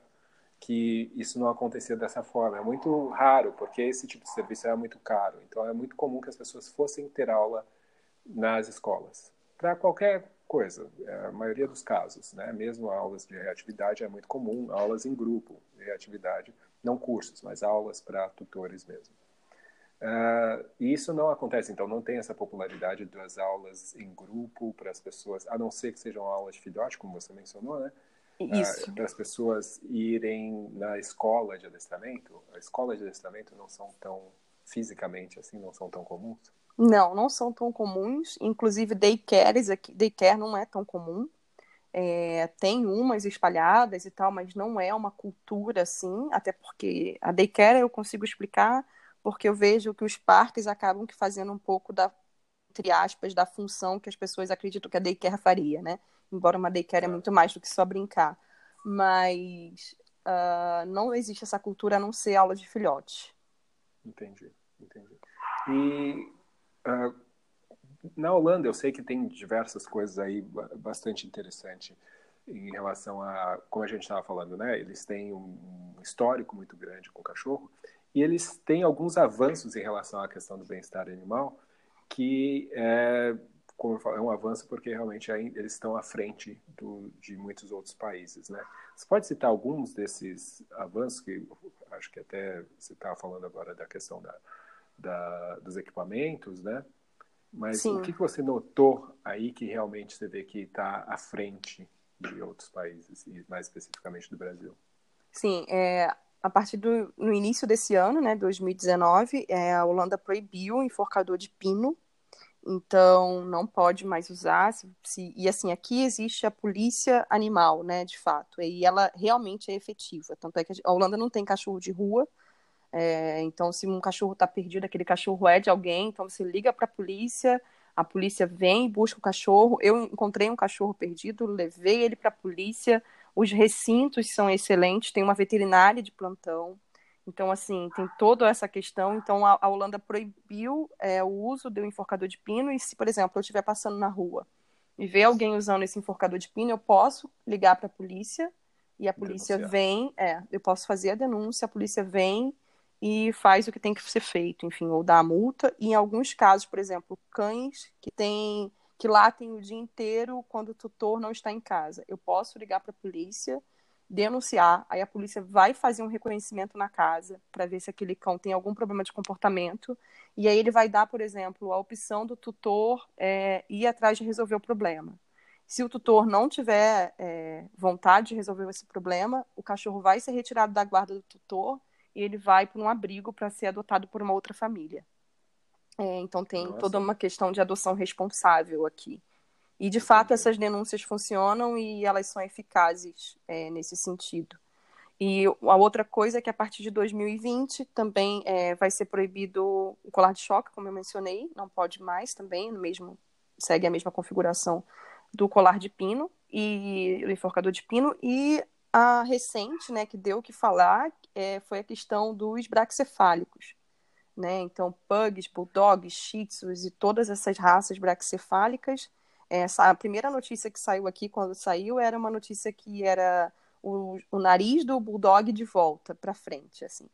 que isso não acontecia dessa forma. É muito raro, porque esse tipo de serviço é muito caro. Então, é muito comum que as pessoas fossem ter aula nas escolas. Para qualquer coisa, é a maioria dos casos, né? Mesmo aulas de reatividade é muito comum, aulas em grupo de reatividade, não cursos, mas aulas para tutores mesmo. Uh, e isso não acontece, então não tem essa popularidade das aulas em grupo para as pessoas, a não ser que sejam aulas de filhote, como você mencionou, né? Isso. Uh, para as pessoas irem na escola de adestramento. As escolas de adestramento não são tão fisicamente assim, não são tão comuns. Não, não são tão comuns. Inclusive, daycares aqui, daycare não é tão comum. É, tem umas espalhadas e tal, mas não é uma cultura assim, até porque a daycare eu consigo explicar porque eu vejo que os parques acabam que fazendo um pouco da, entre aspas, da função que as pessoas acreditam que a daycare faria, né? Embora uma daycare é muito mais do que só brincar. Mas uh, não existe essa cultura a não ser aula de filhote. Entendi, entendi. E uh, na Holanda eu sei que tem diversas coisas aí bastante interessantes em relação a, como a gente estava falando, né? Eles têm um histórico muito grande com o cachorro e eles têm alguns avanços em relação à questão do bem-estar animal, que é, como eu falo, é um avanço porque realmente eles estão à frente do, de muitos outros países, né? Você pode citar alguns desses avanços que acho que até você estava falando agora da questão da, da, dos equipamentos, né? Mas Sim. o que, que você notou aí que realmente você vê que está à frente de outros países e mais especificamente do Brasil? Sim, é, a partir do no início desse ano, né, 2019, é, a Holanda proibiu o enforcador de pino, então não pode mais usar. Se, se, e assim, aqui existe a polícia animal, né, de fato, e ela realmente é efetiva. Tanto é que a Holanda não tem cachorro de rua, é, então se um cachorro está perdido, aquele cachorro é de alguém, então você liga para a polícia, a polícia vem, busca o cachorro. Eu encontrei um cachorro perdido, levei ele para a polícia os recintos são excelentes, tem uma veterinária de plantão. Então, assim, tem toda essa questão. Então, a, a Holanda proibiu é, o uso do enforcador de pino. E se, por exemplo, eu estiver passando na rua e ver alguém usando esse enforcador de pino, eu posso ligar para a polícia e a polícia Denunciar. vem. É, eu posso fazer a denúncia, a polícia vem e faz o que tem que ser feito, enfim, ou dá a multa. E em alguns casos, por exemplo, cães que têm que lá tem o dia inteiro quando o tutor não está em casa. Eu posso ligar para a polícia, denunciar, aí a polícia vai fazer um reconhecimento na casa para ver se aquele cão tem algum problema de comportamento, e aí ele vai dar, por exemplo, a opção do tutor é, ir atrás de resolver o problema. Se o tutor não tiver é, vontade de resolver esse problema, o cachorro vai ser retirado da guarda do tutor e ele vai para um abrigo para ser adotado por uma outra família. É, então tem Nossa. toda uma questão de adoção responsável aqui. E de fato essas denúncias funcionam e elas são eficazes é, nesse sentido. E a outra coisa é que a partir de 2020 também é, vai ser proibido o colar de choque, como eu mencionei, não pode mais também, mesmo segue a mesma configuração do colar de pino e o enforcador de pino e a recente, né, que deu o que falar, é, foi a questão dos braxcefálicos né? Então, pugs, bulldogs, shih tzus e todas essas raças braxcefálicas. Essa, a primeira notícia que saiu aqui, quando saiu, era uma notícia que era o, o nariz do bulldog de volta para frente, assim.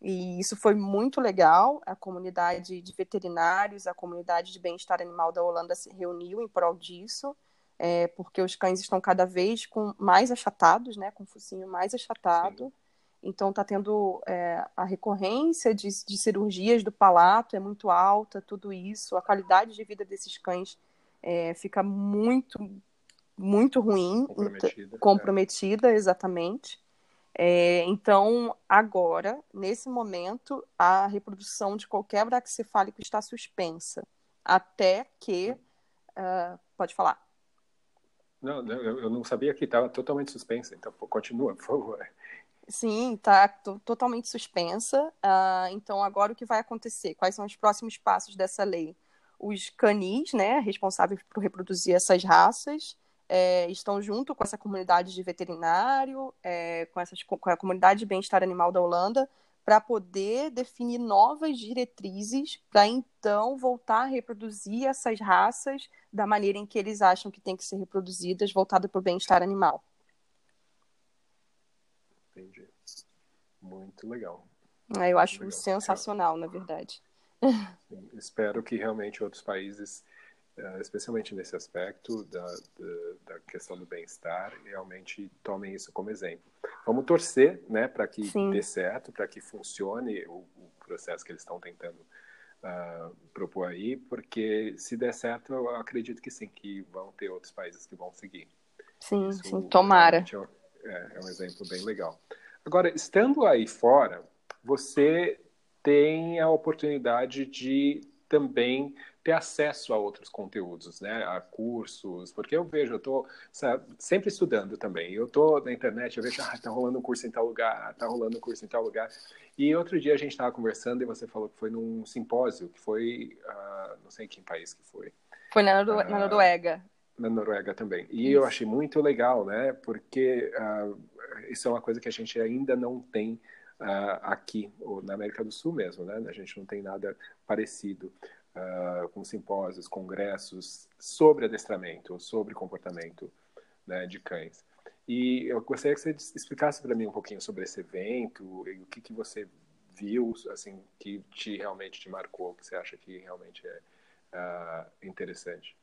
E isso foi muito legal. A comunidade de veterinários, a comunidade de bem-estar animal da Holanda se reuniu em prol disso, é, porque os cães estão cada vez com mais achatados, né, com o focinho mais achatado. Sim. Então, está tendo é, a recorrência de, de, cirurgias do palato é muito alta, tudo isso. A qualidade de vida desses cães é, fica muito muito ruim, comprometida, comprometida é. exatamente. É, então, agora, nesse momento, a reprodução de qualquer braquicefálico está suspensa, até que. Uh, pode falar. Não, eu não sabia que estava totalmente suspensa, então continua, por favor. Sim, está totalmente suspensa. Uh, então, agora o que vai acontecer? Quais são os próximos passos dessa lei? Os canis, né, responsáveis por reproduzir essas raças, é, estão junto com essa comunidade de veterinário, é, com, essas, com a comunidade de bem-estar animal da Holanda, para poder definir novas diretrizes para então voltar a reproduzir essas raças da maneira em que eles acham que tem que ser reproduzidas, voltada para o bem-estar animal. Entendi. Muito legal. É, eu acho legal. sensacional, na verdade. Sim, espero que realmente outros países eh, especialmente nesse aspecto da, da, da questão do bem-estar, realmente tomem isso como exemplo. Vamos torcer né, para que sim. dê certo, para que funcione o, o, processo que eles estão tentando uh, propor aí, porque se der certo, eu acredito que sim, que vão ter outros países que vão seguir. Sim, isso sim, tomara. É, é um exemplo bem legal. Agora, estando aí fora, você tem a oportunidade de também ter acesso a outros conteúdos, né, a cursos, porque eu vejo, eu estou sempre estudando também. Eu estou na internet, eu vejo, ah, tá rolando um curso em tal lugar, tá rolando um curso em tal lugar. E outro dia a gente estava conversando e você falou que foi num simpósio, que foi, uh, não sei em que país que foi. Foi na, uh, na Noruega. Na Noruega também. E isso. eu achei muito legal, né, porque uh, isso é uma coisa que a gente ainda não tem aqui, ou na América do Sul mesmo, né? A gente não tem nada parecido uh, com simpósios, congressos sobre adestramento, sobre comportamento né, de cães. E eu gostaria que você explicasse para mim um pouquinho sobre esse evento o que, que você viu, assim, que te realmente te marcou, que você acha que realmente é uh, interessante.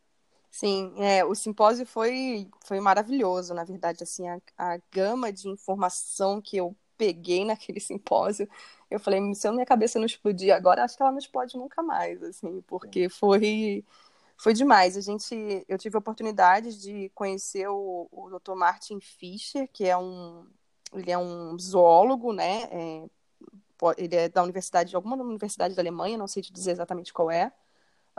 Sim, é, o simpósio foi, foi maravilhoso, na verdade, assim, a, a gama de informação que eu peguei naquele simpósio, eu falei, se a minha cabeça não explodir agora, acho que ela não explode nunca mais, assim, porque foi foi demais. A gente, eu tive a oportunidade de conhecer o, o Dr. Martin Fischer, que é um ele é um zoólogo, né? É, ele é da universidade de alguma universidade da Alemanha, não sei te dizer exatamente qual é.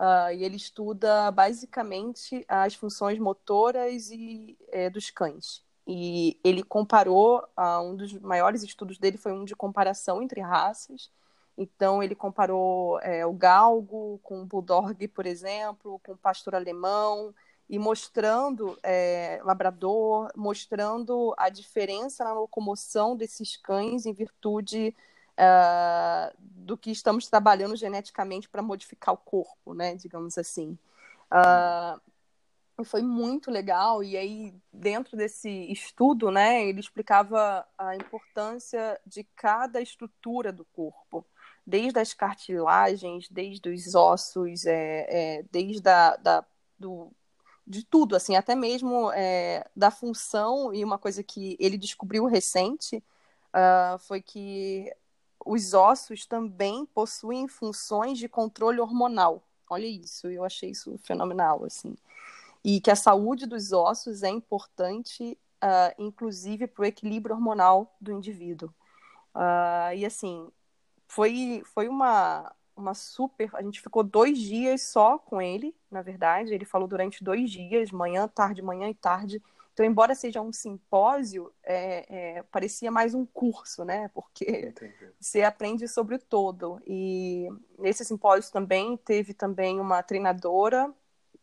Uh, e ele estuda basicamente as funções motoras e é, dos cães. E ele comparou, uh, um dos maiores estudos dele foi um de comparação entre raças. Então, ele comparou é, o galgo com o bulldog, por exemplo, com o pastor alemão, e mostrando, é, labrador, mostrando a diferença na locomoção desses cães em virtude uh, do que estamos trabalhando geneticamente para modificar o corpo, né, digamos assim. Uh, foi muito legal. E aí, dentro desse estudo, né, ele explicava a importância de cada estrutura do corpo, desde as cartilagens, desde os ossos, é, é, desde da, do, de tudo, assim, até mesmo é, da função. E uma coisa que ele descobriu recente uh, foi que os ossos também possuem funções de controle hormonal. Olha isso, eu achei isso fenomenal, assim e que a saúde dos ossos é importante, uh, inclusive para o equilíbrio hormonal do indivíduo. Uh, e assim, foi, foi uma, uma super. A gente ficou dois dias só com ele, na verdade. Ele falou durante dois dias, manhã, tarde, manhã e tarde. Então, embora seja um simpósio, é, é, parecia mais um curso, né? Porque Entendi. você aprende sobre o todo. E nesse simpósio também teve também uma treinadora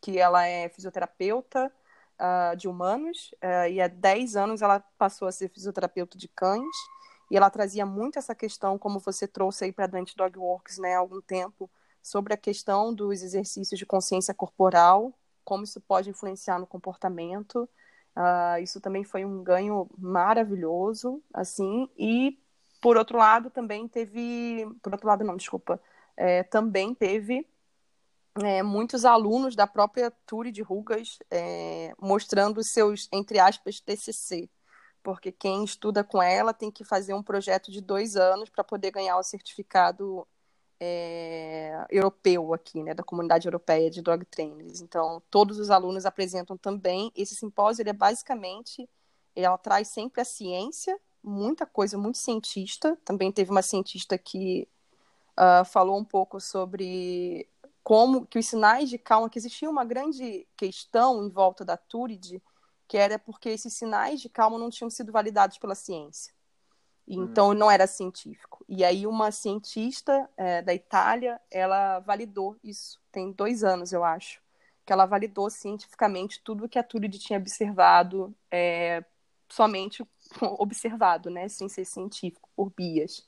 que ela é fisioterapeuta uh, de humanos, uh, e há 10 anos ela passou a ser fisioterapeuta de cães, e ela trazia muito essa questão, como você trouxe aí para Dante Dog Works né, há algum tempo, sobre a questão dos exercícios de consciência corporal, como isso pode influenciar no comportamento. Uh, isso também foi um ganho maravilhoso, assim, e por outro lado também teve, por outro lado não, desculpa, é, também teve é, muitos alunos da própria Turi de Rugas é, mostrando seus, entre aspas, TCC, porque quem estuda com ela tem que fazer um projeto de dois anos para poder ganhar o certificado é, europeu aqui, né, da comunidade europeia de dog trainers. Então, todos os alunos apresentam também. Esse simpósio, ele é basicamente, ela traz sempre a ciência, muita coisa, muito cientista. Também teve uma cientista que uh, falou um pouco sobre como que os sinais de calma, que existia uma grande questão em volta da Turid, que era porque esses sinais de calma não tinham sido validados pela ciência. Hum. Então, não era científico. E aí, uma cientista é, da Itália, ela validou isso. Tem dois anos, eu acho. Que ela validou cientificamente tudo que a Turid tinha observado, é, somente observado, né? Sem ser científico, por Bias.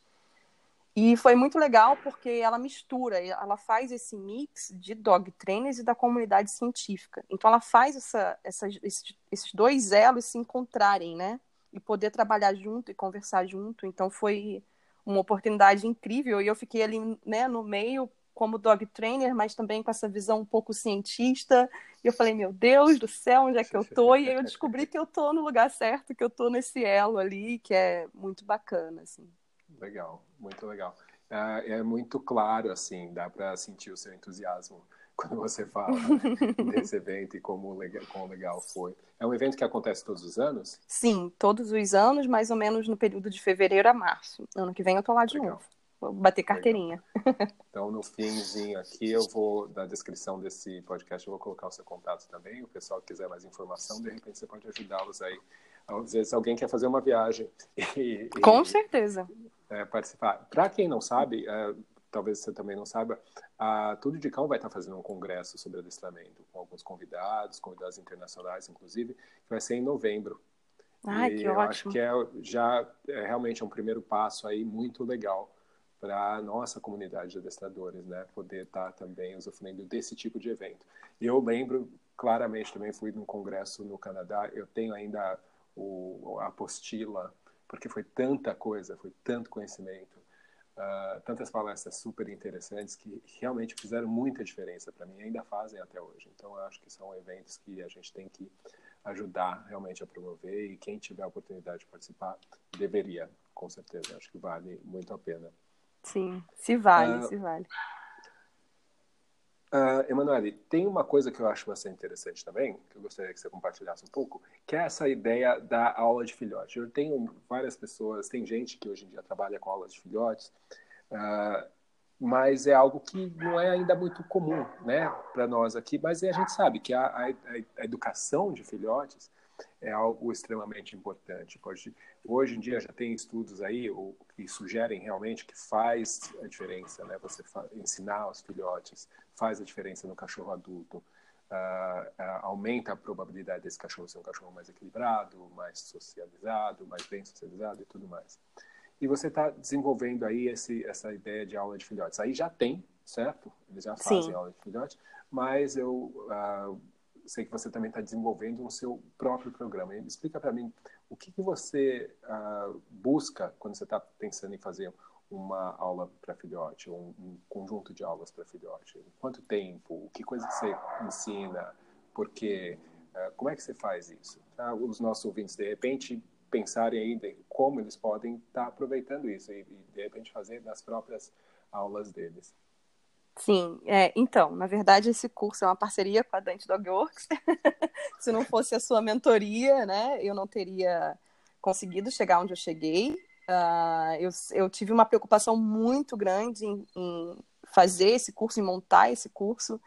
E foi muito legal porque ela mistura, ela faz esse mix de dog trainers e da comunidade científica. Então ela faz essa, essa, esses dois elos se encontrarem, né? E poder trabalhar junto e conversar junto. Então foi uma oportunidade incrível e eu fiquei ali, né, no meio como dog trainer, mas também com essa visão um pouco cientista. E eu falei, meu Deus do céu, onde é que eu tô? E aí eu descobri que eu tô no lugar certo, que eu tô nesse elo ali, que é muito bacana, assim. Legal, muito legal. É, é muito claro, assim, dá para sentir o seu entusiasmo quando você fala desse evento e como legal, como legal foi. É um evento que acontece todos os anos? Sim, todos os anos, mais ou menos no período de fevereiro a março. Ano que vem eu tô lá de legal. novo. Vou bater carteirinha. Então, no finzinho aqui, eu vou, na descrição desse podcast, eu vou colocar o seu contato também. O pessoal que quiser mais informação, de repente você pode ajudá-los aí. Às vezes alguém quer fazer uma viagem. E, Com certeza. É, participar. Para quem não sabe, é, talvez você também não saiba, a Tudo de Cão vai estar fazendo um congresso sobre adestramento com alguns convidados, convidados internacionais, inclusive, que vai ser em novembro. Ai, e que eu ótimo. acho que é, já é realmente um primeiro passo aí muito legal para a nossa comunidade de adestradores, né? Poder estar também usufruindo desse tipo de evento. Eu lembro claramente também fui num congresso no Canadá. Eu tenho ainda o, a apostila porque foi tanta coisa, foi tanto conhecimento, uh, tantas palestras super interessantes que realmente fizeram muita diferença para mim, ainda fazem até hoje. Então, eu acho que são eventos que a gente tem que ajudar realmente a promover e quem tiver a oportunidade de participar deveria, com certeza. Acho que vale muito a pena. Sim, se vale, uh, se vale. Uh, Emanuele, tem uma coisa que eu acho bastante interessante também, que eu gostaria que você compartilhasse um pouco, que é essa ideia da aula de filhote. Eu tenho várias pessoas, tem gente que hoje em dia trabalha com aulas de filhotes, uh, mas é algo que não é ainda muito comum né, para nós aqui, mas a gente sabe que a, a, a educação de filhotes é algo extremamente importante. Pode, hoje em dia já tem estudos aí o, que sugerem realmente que faz a diferença, né? Você fa, ensinar os filhotes faz a diferença no cachorro adulto. Uh, uh, aumenta a probabilidade desse cachorro ser um cachorro mais equilibrado, mais socializado, mais bem socializado e tudo mais. E você está desenvolvendo aí esse, essa ideia de aula de filhotes. Aí já tem, certo? Eles já fazem Sim. aula de filhotes, mas eu uh, sei que você também está desenvolvendo o seu próprio programa. Explica para mim o que, que você uh, busca quando você está pensando em fazer uma aula para filhote, ou um, um, conjunto de aulas para filhote. Quanto tempo? Que coisa você ensina? Porque uh, como é que você faz isso? Para os nossos ouvintes de repente pensarem aí de como eles podem estar tá aproveitando isso e, e de repente fazer nas próprias aulas deles. Sim, é, então, na verdade, esse curso é uma parceria com a Dante Dogworks. Se não fosse a sua mentoria, né, eu não teria conseguido chegar onde eu cheguei. Uh, eu, eu tive uma preocupação muito grande em, em fazer esse curso, em montar esse curso,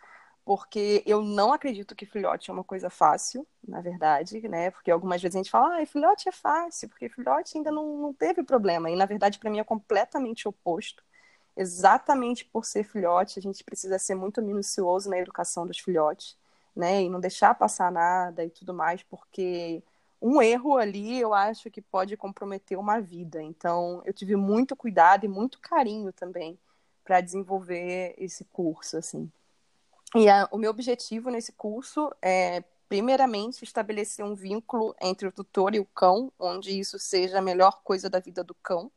porque eu não acredito que filhote é uma coisa fácil, na verdade, né? Porque algumas vezes a gente fala, ah, filhote é fácil, porque filhote ainda não, não teve problema. E na verdade, para mim, é completamente oposto exatamente por ser filhote, a gente precisa ser muito minucioso na educação dos filhotes, né? E não deixar passar nada e tudo mais, porque um erro ali eu acho que pode comprometer uma vida. Então, eu tive muito cuidado e muito carinho também para desenvolver esse curso, assim. E a, o meu objetivo nesse curso é, primeiramente, estabelecer um vínculo entre o tutor e o cão, onde isso seja a melhor coisa da vida do cão,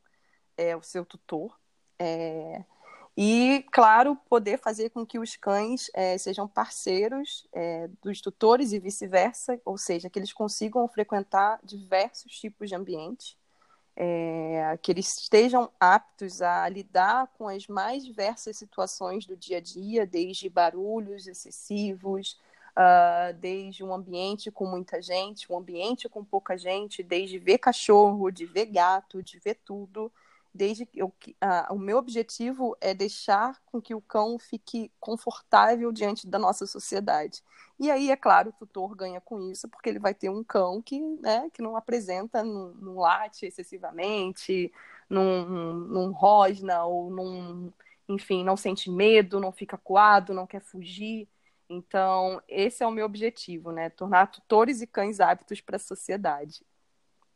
é o seu tutor. É, e, claro, poder fazer com que os cães é, sejam parceiros é, dos tutores e vice-versa, ou seja, que eles consigam frequentar diversos tipos de ambientes. é, que eles estejam aptos a lidar com as mais diversas situações do dia a dia, desde barulhos excessivos, uh, desde um ambiente com muita gente, um ambiente com pouca gente, desde ver cachorro, de ver gato, de ver tudo. Desde que eu, uh, o meu objetivo é deixar com que o cão fique confortável diante da nossa sociedade. E aí, é claro, o tutor ganha com isso, porque ele vai ter um cão que, né, que não apresenta, não, não late excessivamente, não, não rosna, ou não, enfim, não sente medo, não fica coado, não quer fugir. Então, esse é o meu objetivo, né? Tornar tutores e cães aptos para a sociedade.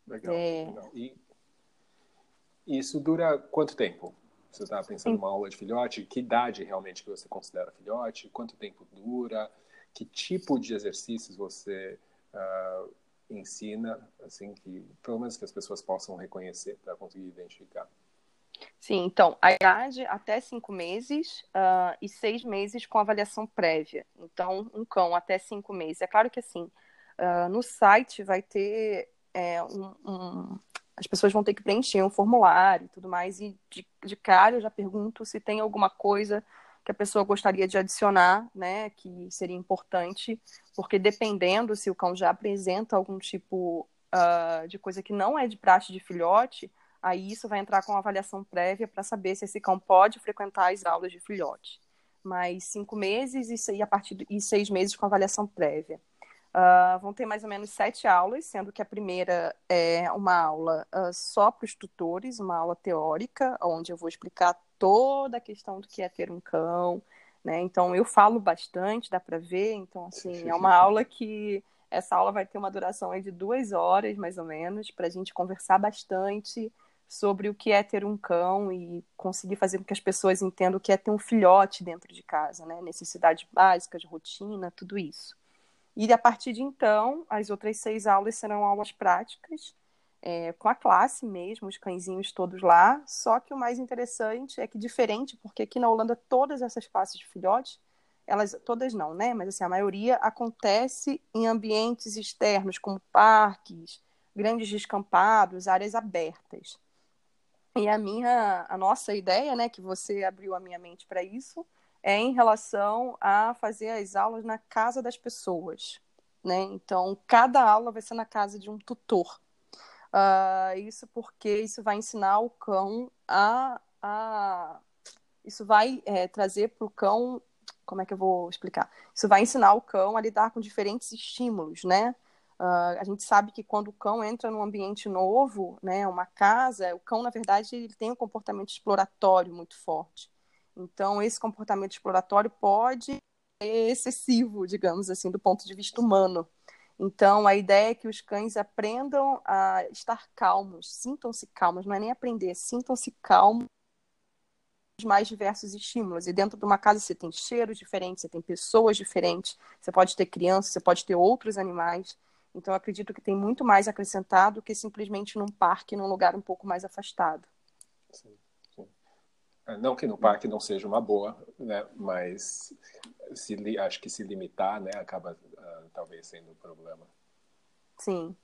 Legal, é... legal. E isso dura quanto tempo? Você está pensando em uma aula de filhote? Que idade realmente que você considera filhote? Quanto tempo dura? Que tipo de exercícios você uh, ensina, assim que pelo menos que as pessoas possam reconhecer para conseguir identificar? Sim, então, a idade até cinco meses uh, e seis meses com avaliação prévia. Então, um cão até cinco meses. É claro que, assim, uh, no site vai ter é, um, um, As pessoas vão ter que preencher um formulário e tudo mais. E de, de cara eu já pergunto se tem alguma coisa que a pessoa gostaria de adicionar, né, que seria importante, porque dependendo se o cão já apresenta algum tipo uh, de coisa que não é de praxe de filhote, Aí isso vai entrar com avaliação prévia para saber se esse cão pode frequentar as aulas de filhote. Mas cinco meses e, a partir de, e seis meses com avaliação prévia. Uh, vão ter mais ou menos sete aulas, sendo que a primeira é uma aula uh, só para os tutores, uma aula teórica, onde eu vou explicar toda a questão do que é ter um cão, né? Então eu falo bastante, dá para ver. Então assim é uma aula que essa aula vai ter uma duração de duas horas mais ou menos para a gente conversar bastante sobre o que é ter um cão e conseguir fazer com que as pessoas entendam o que é ter um filhote dentro de casa, né? Necessidades básicas, rotina, tudo isso. E a partir de então, as outras seis aulas serão aulas práticas, é, com a classe mesmo, os cãezinhos todos lá. Só que o mais interessante é que, diferente, porque aqui na Holanda todas essas classes de filhotes, elas todas não, né? Mas assim, a maioria acontece em ambientes externos, como parques, grandes descampados, áreas abertas. E a minha, a nossa ideia, né, que você abriu a minha mente para isso, é em relação a fazer as aulas na casa das pessoas, né? Então, cada aula vai ser na casa de um tutor. Uh, isso porque isso vai ensinar o cão a, a isso vai é, trazer para o cão, como é que eu vou explicar? Isso vai ensinar o cão a lidar com diferentes estímulos, né? Uh, a gente sabe que quando o cão entra num ambiente novo, né, uma casa, o cão, na verdade, ele tem um comportamento exploratório muito forte. Então, esse comportamento exploratório pode ser excessivo, digamos assim, do ponto de vista humano. Então, a ideia é que os cães aprendam a estar calmos, sintam-se calmos, não é nem aprender, sintam-se calmos mais diversos estímulos. E dentro de uma casa você tem cheiros diferentes, você tem pessoas diferentes, você pode ter crianças, você pode ter outros animais. Então, acredito que tem muito mais acrescentado que simplesmente num parque, num lugar um pouco mais afastado. Sim, não que no parque não seja uma boa, né? mas se, acho que se limitar né, acaba uh, talvez sendo um problema. Sim.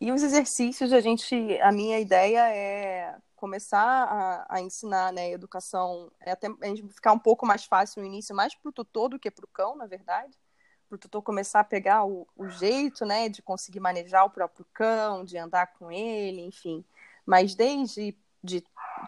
E os exercícios, a gente, a minha ideia é começar a, a ensinar, né, educação, é até a gente ficar um pouco mais fácil no início, mais para o tutor do que para o cão, na verdade, para o tutor começar a pegar o, o, jeito, né, de conseguir manejar o próprio cão, de andar com ele, enfim. Mas desde de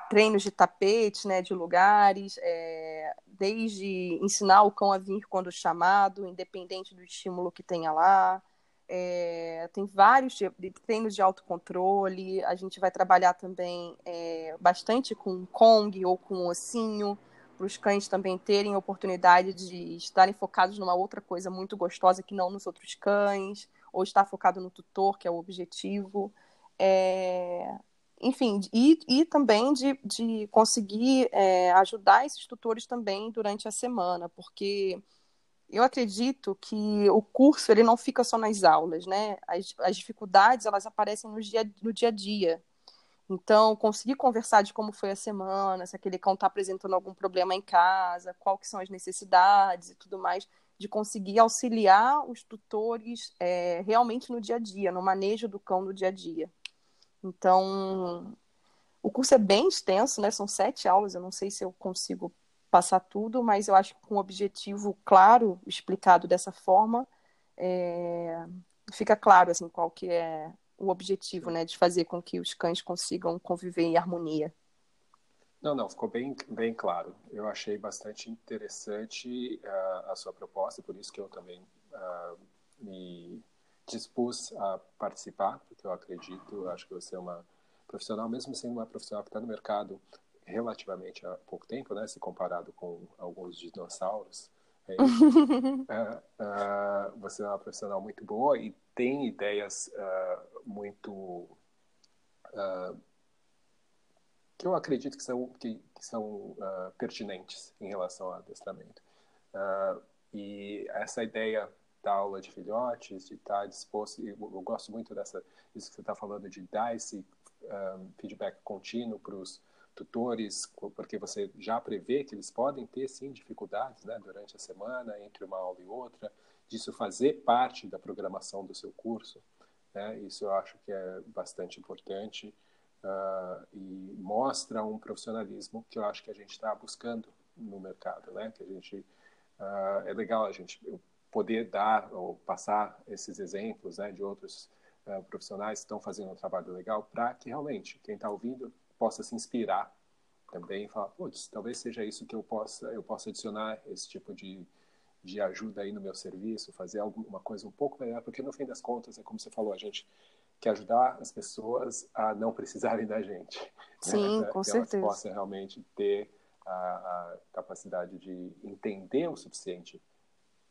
treinos de tapete, né, de lugares, é, desde ensinar o cão a vir quando chamado, independente do estímulo que tenha lá. É, tem vários treinos de autocontrole. A gente vai trabalhar também é, bastante com Kong ou com ossinho para os cães também terem oportunidade de estarem focados numa outra coisa muito gostosa que não nos outros cães, ou estar focado no tutor, que é o objetivo. É... Enfim, e, e também de, de conseguir é, ajudar esses tutores também durante a semana, porque eu acredito que o curso ele não fica só nas aulas, né? As, as dificuldades elas aparecem no dia, no dia a dia. Então, conseguir conversar de como foi a semana, se aquele cão está apresentando algum problema em casa, quais que são as necessidades e tudo mais, de conseguir auxiliar os tutores é, realmente no dia a dia, no manejo do cão no dia a dia. Então, O curso é bem extenso, né? São sete aulas, eu não sei se eu consigo passar tudo, mas eu acho que com um objetivo claro, explicado dessa forma, é... fica claro assim qual que é o objetivo, né, de fazer com que os cães consigam conviver em harmonia. Não, não, ficou bem, bem claro. Eu achei bastante interessante uh, a sua proposta, por isso que eu também uh, me dispus a participar, porque eu acredito, acho que você é uma profissional, mesmo sendo uma profissional que está no mercado relativamente há pouco tempo, né, se comparado com alguns dinossauros, é, uh, uh, você é uma profissional muito boa e tem ideias uh, muito que eu acredito que são, que, que são pertinentes em relação ao adestramento. E essa ideia da aula de filhotes, de estar disposto, eu, eu gosto muito dessa, isso que você está falando, de dar esse um, ah, feedback contínuo para os tutores, porque você já prevê que eles podem ter, sim, dificuldades né, durante a semana, entre uma aula e outra, disso fazer parte da programação do seu curso. Né? Isso eu acho que é bastante importante uh, e mostra um profissionalismo que eu acho que a gente está buscando no mercado, né? Que a gente uh, é legal a gente poder dar ou passar esses exemplos, né, de outros uh, profissionais que estão fazendo um trabalho legal para que realmente quem está ouvindo possa se inspirar também e falar, putz, talvez seja isso que eu possa eu possa adicionar esse tipo de de ajuda aí no meu serviço, fazer alguma coisa um pouco melhor, porque no fim das contas, é como você falou, a gente que ajudar as pessoas a não precisarem da gente. Né? Sim, né? com que certeza. elas possam realmente ter a, a, capacidade de entender o suficiente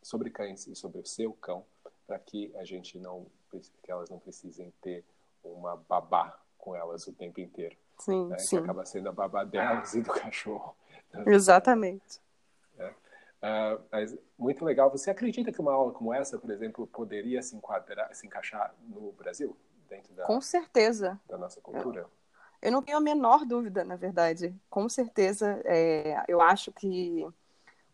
sobre cães e sobre o seu cão para que a gente não que elas não precisem ter uma babá com elas o tempo inteiro. Sim, né? sim. Que acaba sendo a babá delas e do cachorro. Exatamente. Uh, mas muito legal. Você acredita que uma aula como essa, por exemplo, poderia se enquadrar, se encaixar no Brasil? dentro da, Com certeza. da nossa cultura? Eu, eu não tenho a menor dúvida, na verdade. Com certeza, é, eu acho que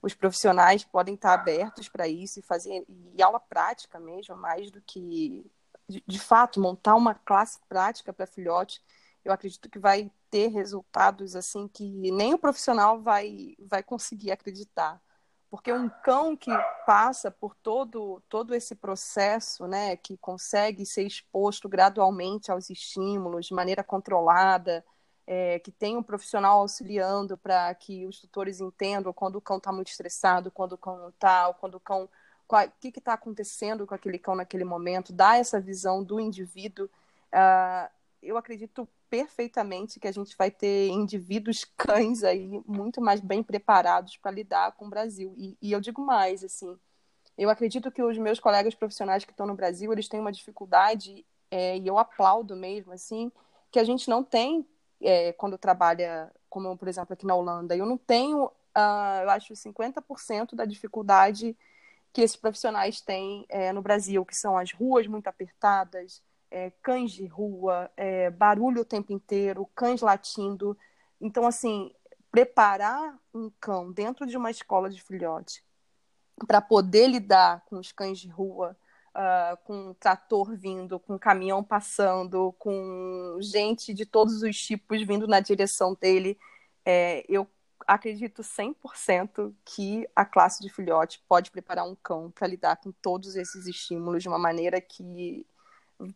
os profissionais podem estar abertos para isso e fazer e aula prática mesmo, mais do que de, de fato montar uma classe prática para filhote. Eu acredito que vai ter resultados assim que nem o profissional vai vai conseguir acreditar. Porque um cão que passa por todo, todo esse processo, né, que consegue ser exposto gradualmente aos estímulos de maneira controlada, é, que tem um profissional auxiliando para que os tutores entendam quando o cão está muito estressado, quando o cão não está, quando o cão. o que está acontecendo com aquele cão naquele momento, dá essa visão do indivíduo. Uh, eu acredito perfeitamente que a gente vai ter indivíduos cães aí muito mais bem preparados para lidar com o Brasil. E, e, eu digo mais, assim, eu acredito que os meus colegas profissionais que estão no Brasil, eles têm uma dificuldade, é, e eu aplaudo mesmo, assim, que a gente não tem é, quando trabalha, como por exemplo aqui na Holanda. Eu não tenho, uh, eu acho, 50% da dificuldade que esses profissionais têm é, no Brasil, que são as ruas muito apertadas, é, cães de rua, é, barulho o tempo inteiro, cães latindo. Então, assim, preparar um cão dentro de uma escola de filhote para poder lidar com os cães de rua, uh, com um trator vindo, com um caminhão passando, com gente de todos os tipos vindo na direção dele, é, eu acredito 100% que a classe de filhote pode preparar um cão para lidar com todos esses estímulos de uma maneira que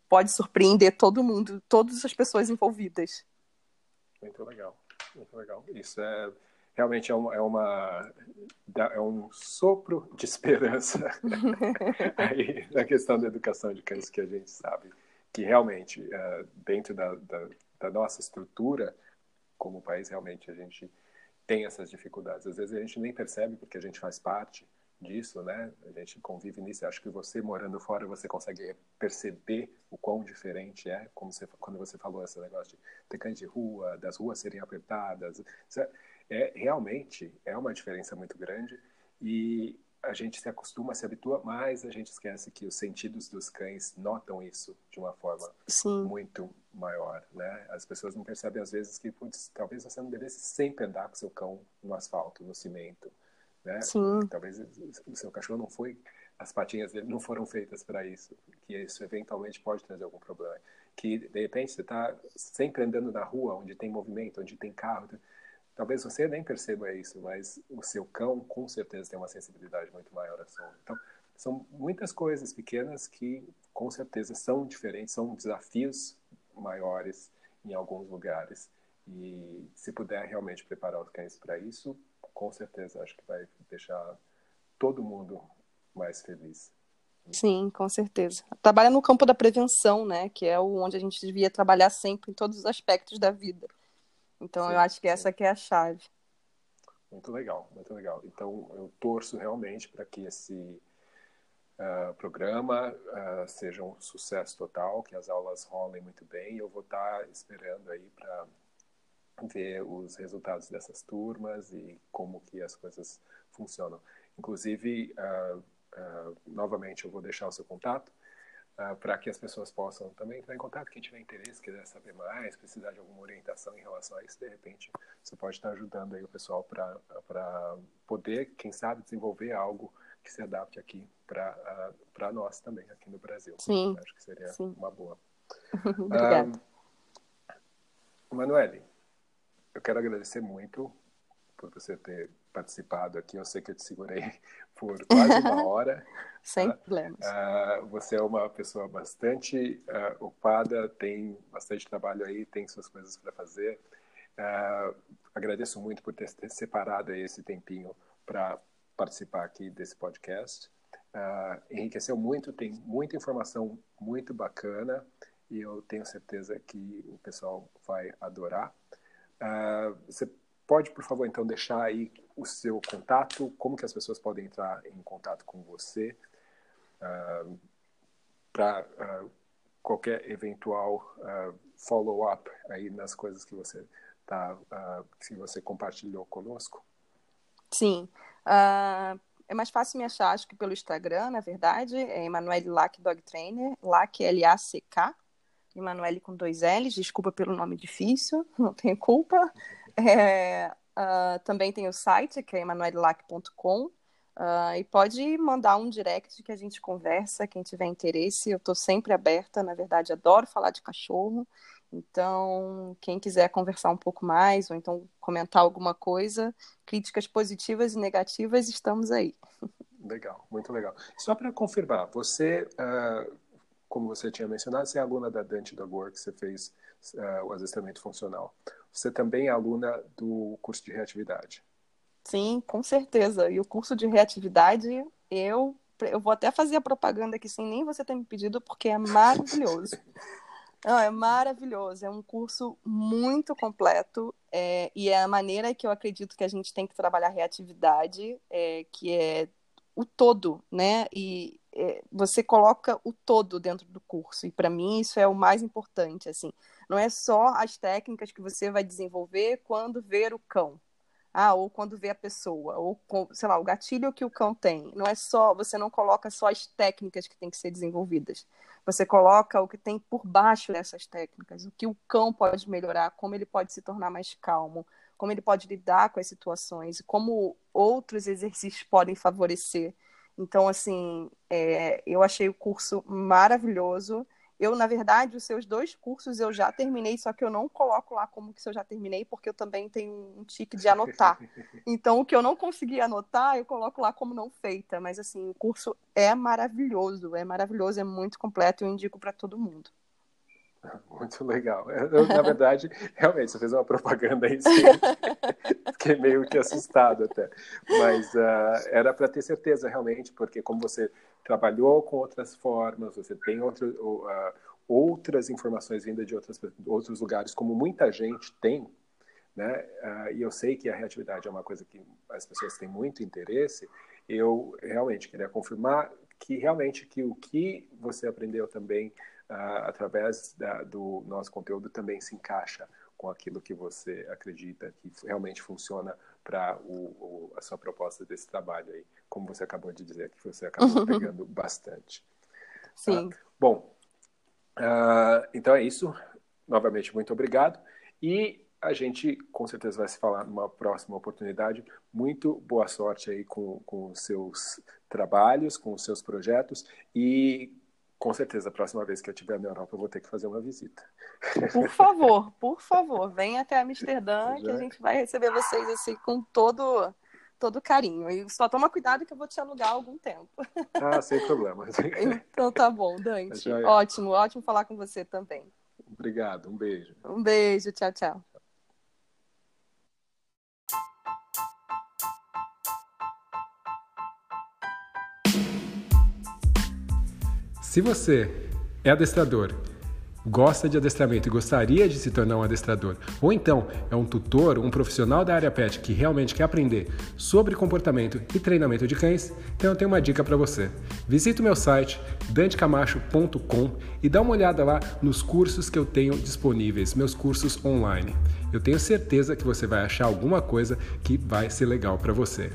pode surpreender todo mundo, todas as pessoas envolvidas. Muito legal, muito legal. Isso é realmente é uma, é, uma, é um sopro de esperança aí na questão da educação de cães que a gente sabe que realmente uh, dentro da, da, da, nossa estrutura como país realmente a gente tem essas dificuldades às vezes a gente nem percebe porque a gente faz parte disso, né? A gente convive nisso. Acho que você morando fora você consegue perceber o quão diferente é, como você, quando você falou esse negócio de ter cães de rua, das ruas serem apertadas. É, é realmente é uma diferença muito grande e a gente se acostuma, se habitua, mas a gente esquece que os sentidos dos cães notam isso de uma forma Sim. muito maior, né? As pessoas não percebem às vezes que, putz, talvez você não devesse sempre andar com seu cão no asfalto, no cimento, né? Sim. Talvez o seu cachorro não foi as patinhas dele não foram feitas para isso, que isso eventualmente pode trazer algum problema. Que de repente você está sempre andando na rua, onde tem movimento, onde tem carro, talvez você nem perceba isso, mas o seu cão com certeza tem uma sensibilidade muito maior a som. Então, são muitas coisas pequenas que com certeza são diferentes, são desafios maiores em alguns lugares. E se puder realmente preparar os cães para isso, com certeza acho que vai deixar todo mundo mais feliz. Sim, com certeza. Trabalha no campo da prevenção, né? Que é onde a gente devia trabalhar sempre em todos os aspectos da vida. Então sim, eu acho que sim. essa que é a chave. Muito legal, muito legal. Então eu torço realmente para que esse uh, programa uh, seja um sucesso total, que as aulas rolem muito bem. Eu vou estar tá esperando aí para ver os resultados dessas turmas e como que as coisas funcionam. Inclusive, uh, Uh, novamente, eu vou deixar o seu contato uh, para que as pessoas possam também entrar em contato. Quem tiver interesse, quiser saber mais, precisar de alguma orientação em relação a isso, de repente, você pode estar ajudando aí o pessoal para poder, quem sabe, desenvolver algo que se adapte aqui para uh, nós também, aqui no Brasil. Sim. Acho que seria Sim. uma boa. Obrigada. Um, Manuele, eu quero agradecer muito por você ter participado aqui. Eu sei que eu te segurei por quase uma hora. Sem tá? problemas. Uh, você é uma pessoa bastante uh, ocupada, tem bastante trabalho aí, tem suas coisas para fazer. Uh, agradeço muito por ter, ter separado esse tempinho para participar aqui desse podcast. enriqueceu muito, tem muita informação muito bacana e eu tenho certeza que o pessoal vai adorar. você pode, por favor, então deixar aí o seu contato, como que as pessoas podem entrar em contato com você uh, ah, para uh, ah, qualquer eventual uh, follow-up aí nas coisas que você tá, que você compartilhou conosco? Sim. é mais fácil me achar, acho que pelo Instagram, na verdade, é Emanuele Lack Dog Trainer, Lack L-A-C-K, Emanuele com dois L's, desculpa pelo nome difícil, não tenho culpa. É, uh, também tem o site, que é emanuelelac.com. Uh, ah, e pode mandar um direct que a gente conversa, quem tiver interesse. Eu estou sempre aberta, na verdade, adoro falar de cachorro. Então, quem quiser conversar um pouco mais, ou então comentar alguma coisa, críticas positivas e negativas, estamos aí. Legal, muito legal. Só para confirmar, você, uh, como você tinha mencionado, você é aluna da Dante Dog Works, você fez uh, o adestramento funcional. Você também é aluna do curso de reatividade. Sim, com certeza. E o curso de reatividade, eu, eu vou até fazer a propaganda aqui sem nem você ter me pedido, porque é maravilhoso. Não, é maravilhoso. É um curso muito completo é, e é a maneira que eu acredito que a gente tem que trabalhar reatividade, é, que é o todo, né? E é, você coloca o todo dentro do curso. E para mim isso é o mais importante, assim. Não é só as técnicas que você vai desenvolver quando ver o cão. Ah, ou quando vê a pessoa, ou sei lá, o gatilho que o cão tem. Não é só, você não coloca só as técnicas que têm que ser desenvolvidas. Você coloca o que tem por baixo dessas técnicas, o que o cão pode melhorar, como ele pode se tornar mais calmo, como ele pode lidar com as situações, como outros exercícios podem favorecer. Então, assim, é, eu achei o curso maravilhoso. Eu, na verdade, os seus dois cursos eu já terminei, só que eu não coloco lá como que eu já terminei, porque eu também tenho um tique de anotar. Então, o que eu não consegui anotar, eu coloco lá como não feita. Mas, assim, o curso é maravilhoso, é maravilhoso, é muito completo, eu indico para todo mundo. Muito legal. Eu, na verdade, realmente, você fez uma propaganda aí, fiquei meio que assustado até. Mas uh, era para ter certeza, realmente, porque como você trabalhou com outras formas, você tem outro, uh, outras informações vindas de outras, outros lugares, como muita gente tem, né? Uh, e eu sei que a reatividade é uma coisa que as pessoas têm muito interesse, eu realmente queria confirmar que realmente que o que você aprendeu também através da, do nosso conteúdo também se encaixa com aquilo que você acredita que realmente funciona para a sua proposta desse trabalho aí, como você acabou de dizer, que você acabou pegando bastante. Sim. Uh, bom, uh, então é isso. Novamente, muito obrigado. E a gente com certeza vai se falar numa próxima oportunidade. Muito boa sorte aí com, com os seus trabalhos, com os seus projetos e com certeza a próxima vez que eu estiver na Europa eu vou ter que fazer uma visita. Por favor, por favor, venha até Amsterdã que a gente vai receber vocês assim com todo todo carinho. E só toma cuidado que eu vou te alugar algum tempo. Ah, sem problema. Então tá bom, Dante. Ótimo, ótimo falar com você também. Obrigado, um beijo. Um beijo, tchau, tchau. Se você é adestrador gosta de adestramento e gostaria de se tornar um adestrador, ou então é um tutor, um profissional da área pet que realmente quer aprender sobre comportamento e treinamento de cães, então eu tenho uma dica para você. Visite o meu site dantecamacho.com e dá uma olhada lá nos cursos que eu tenho disponíveis, meus cursos online. Eu tenho certeza que você vai achar alguma coisa que vai ser legal para você.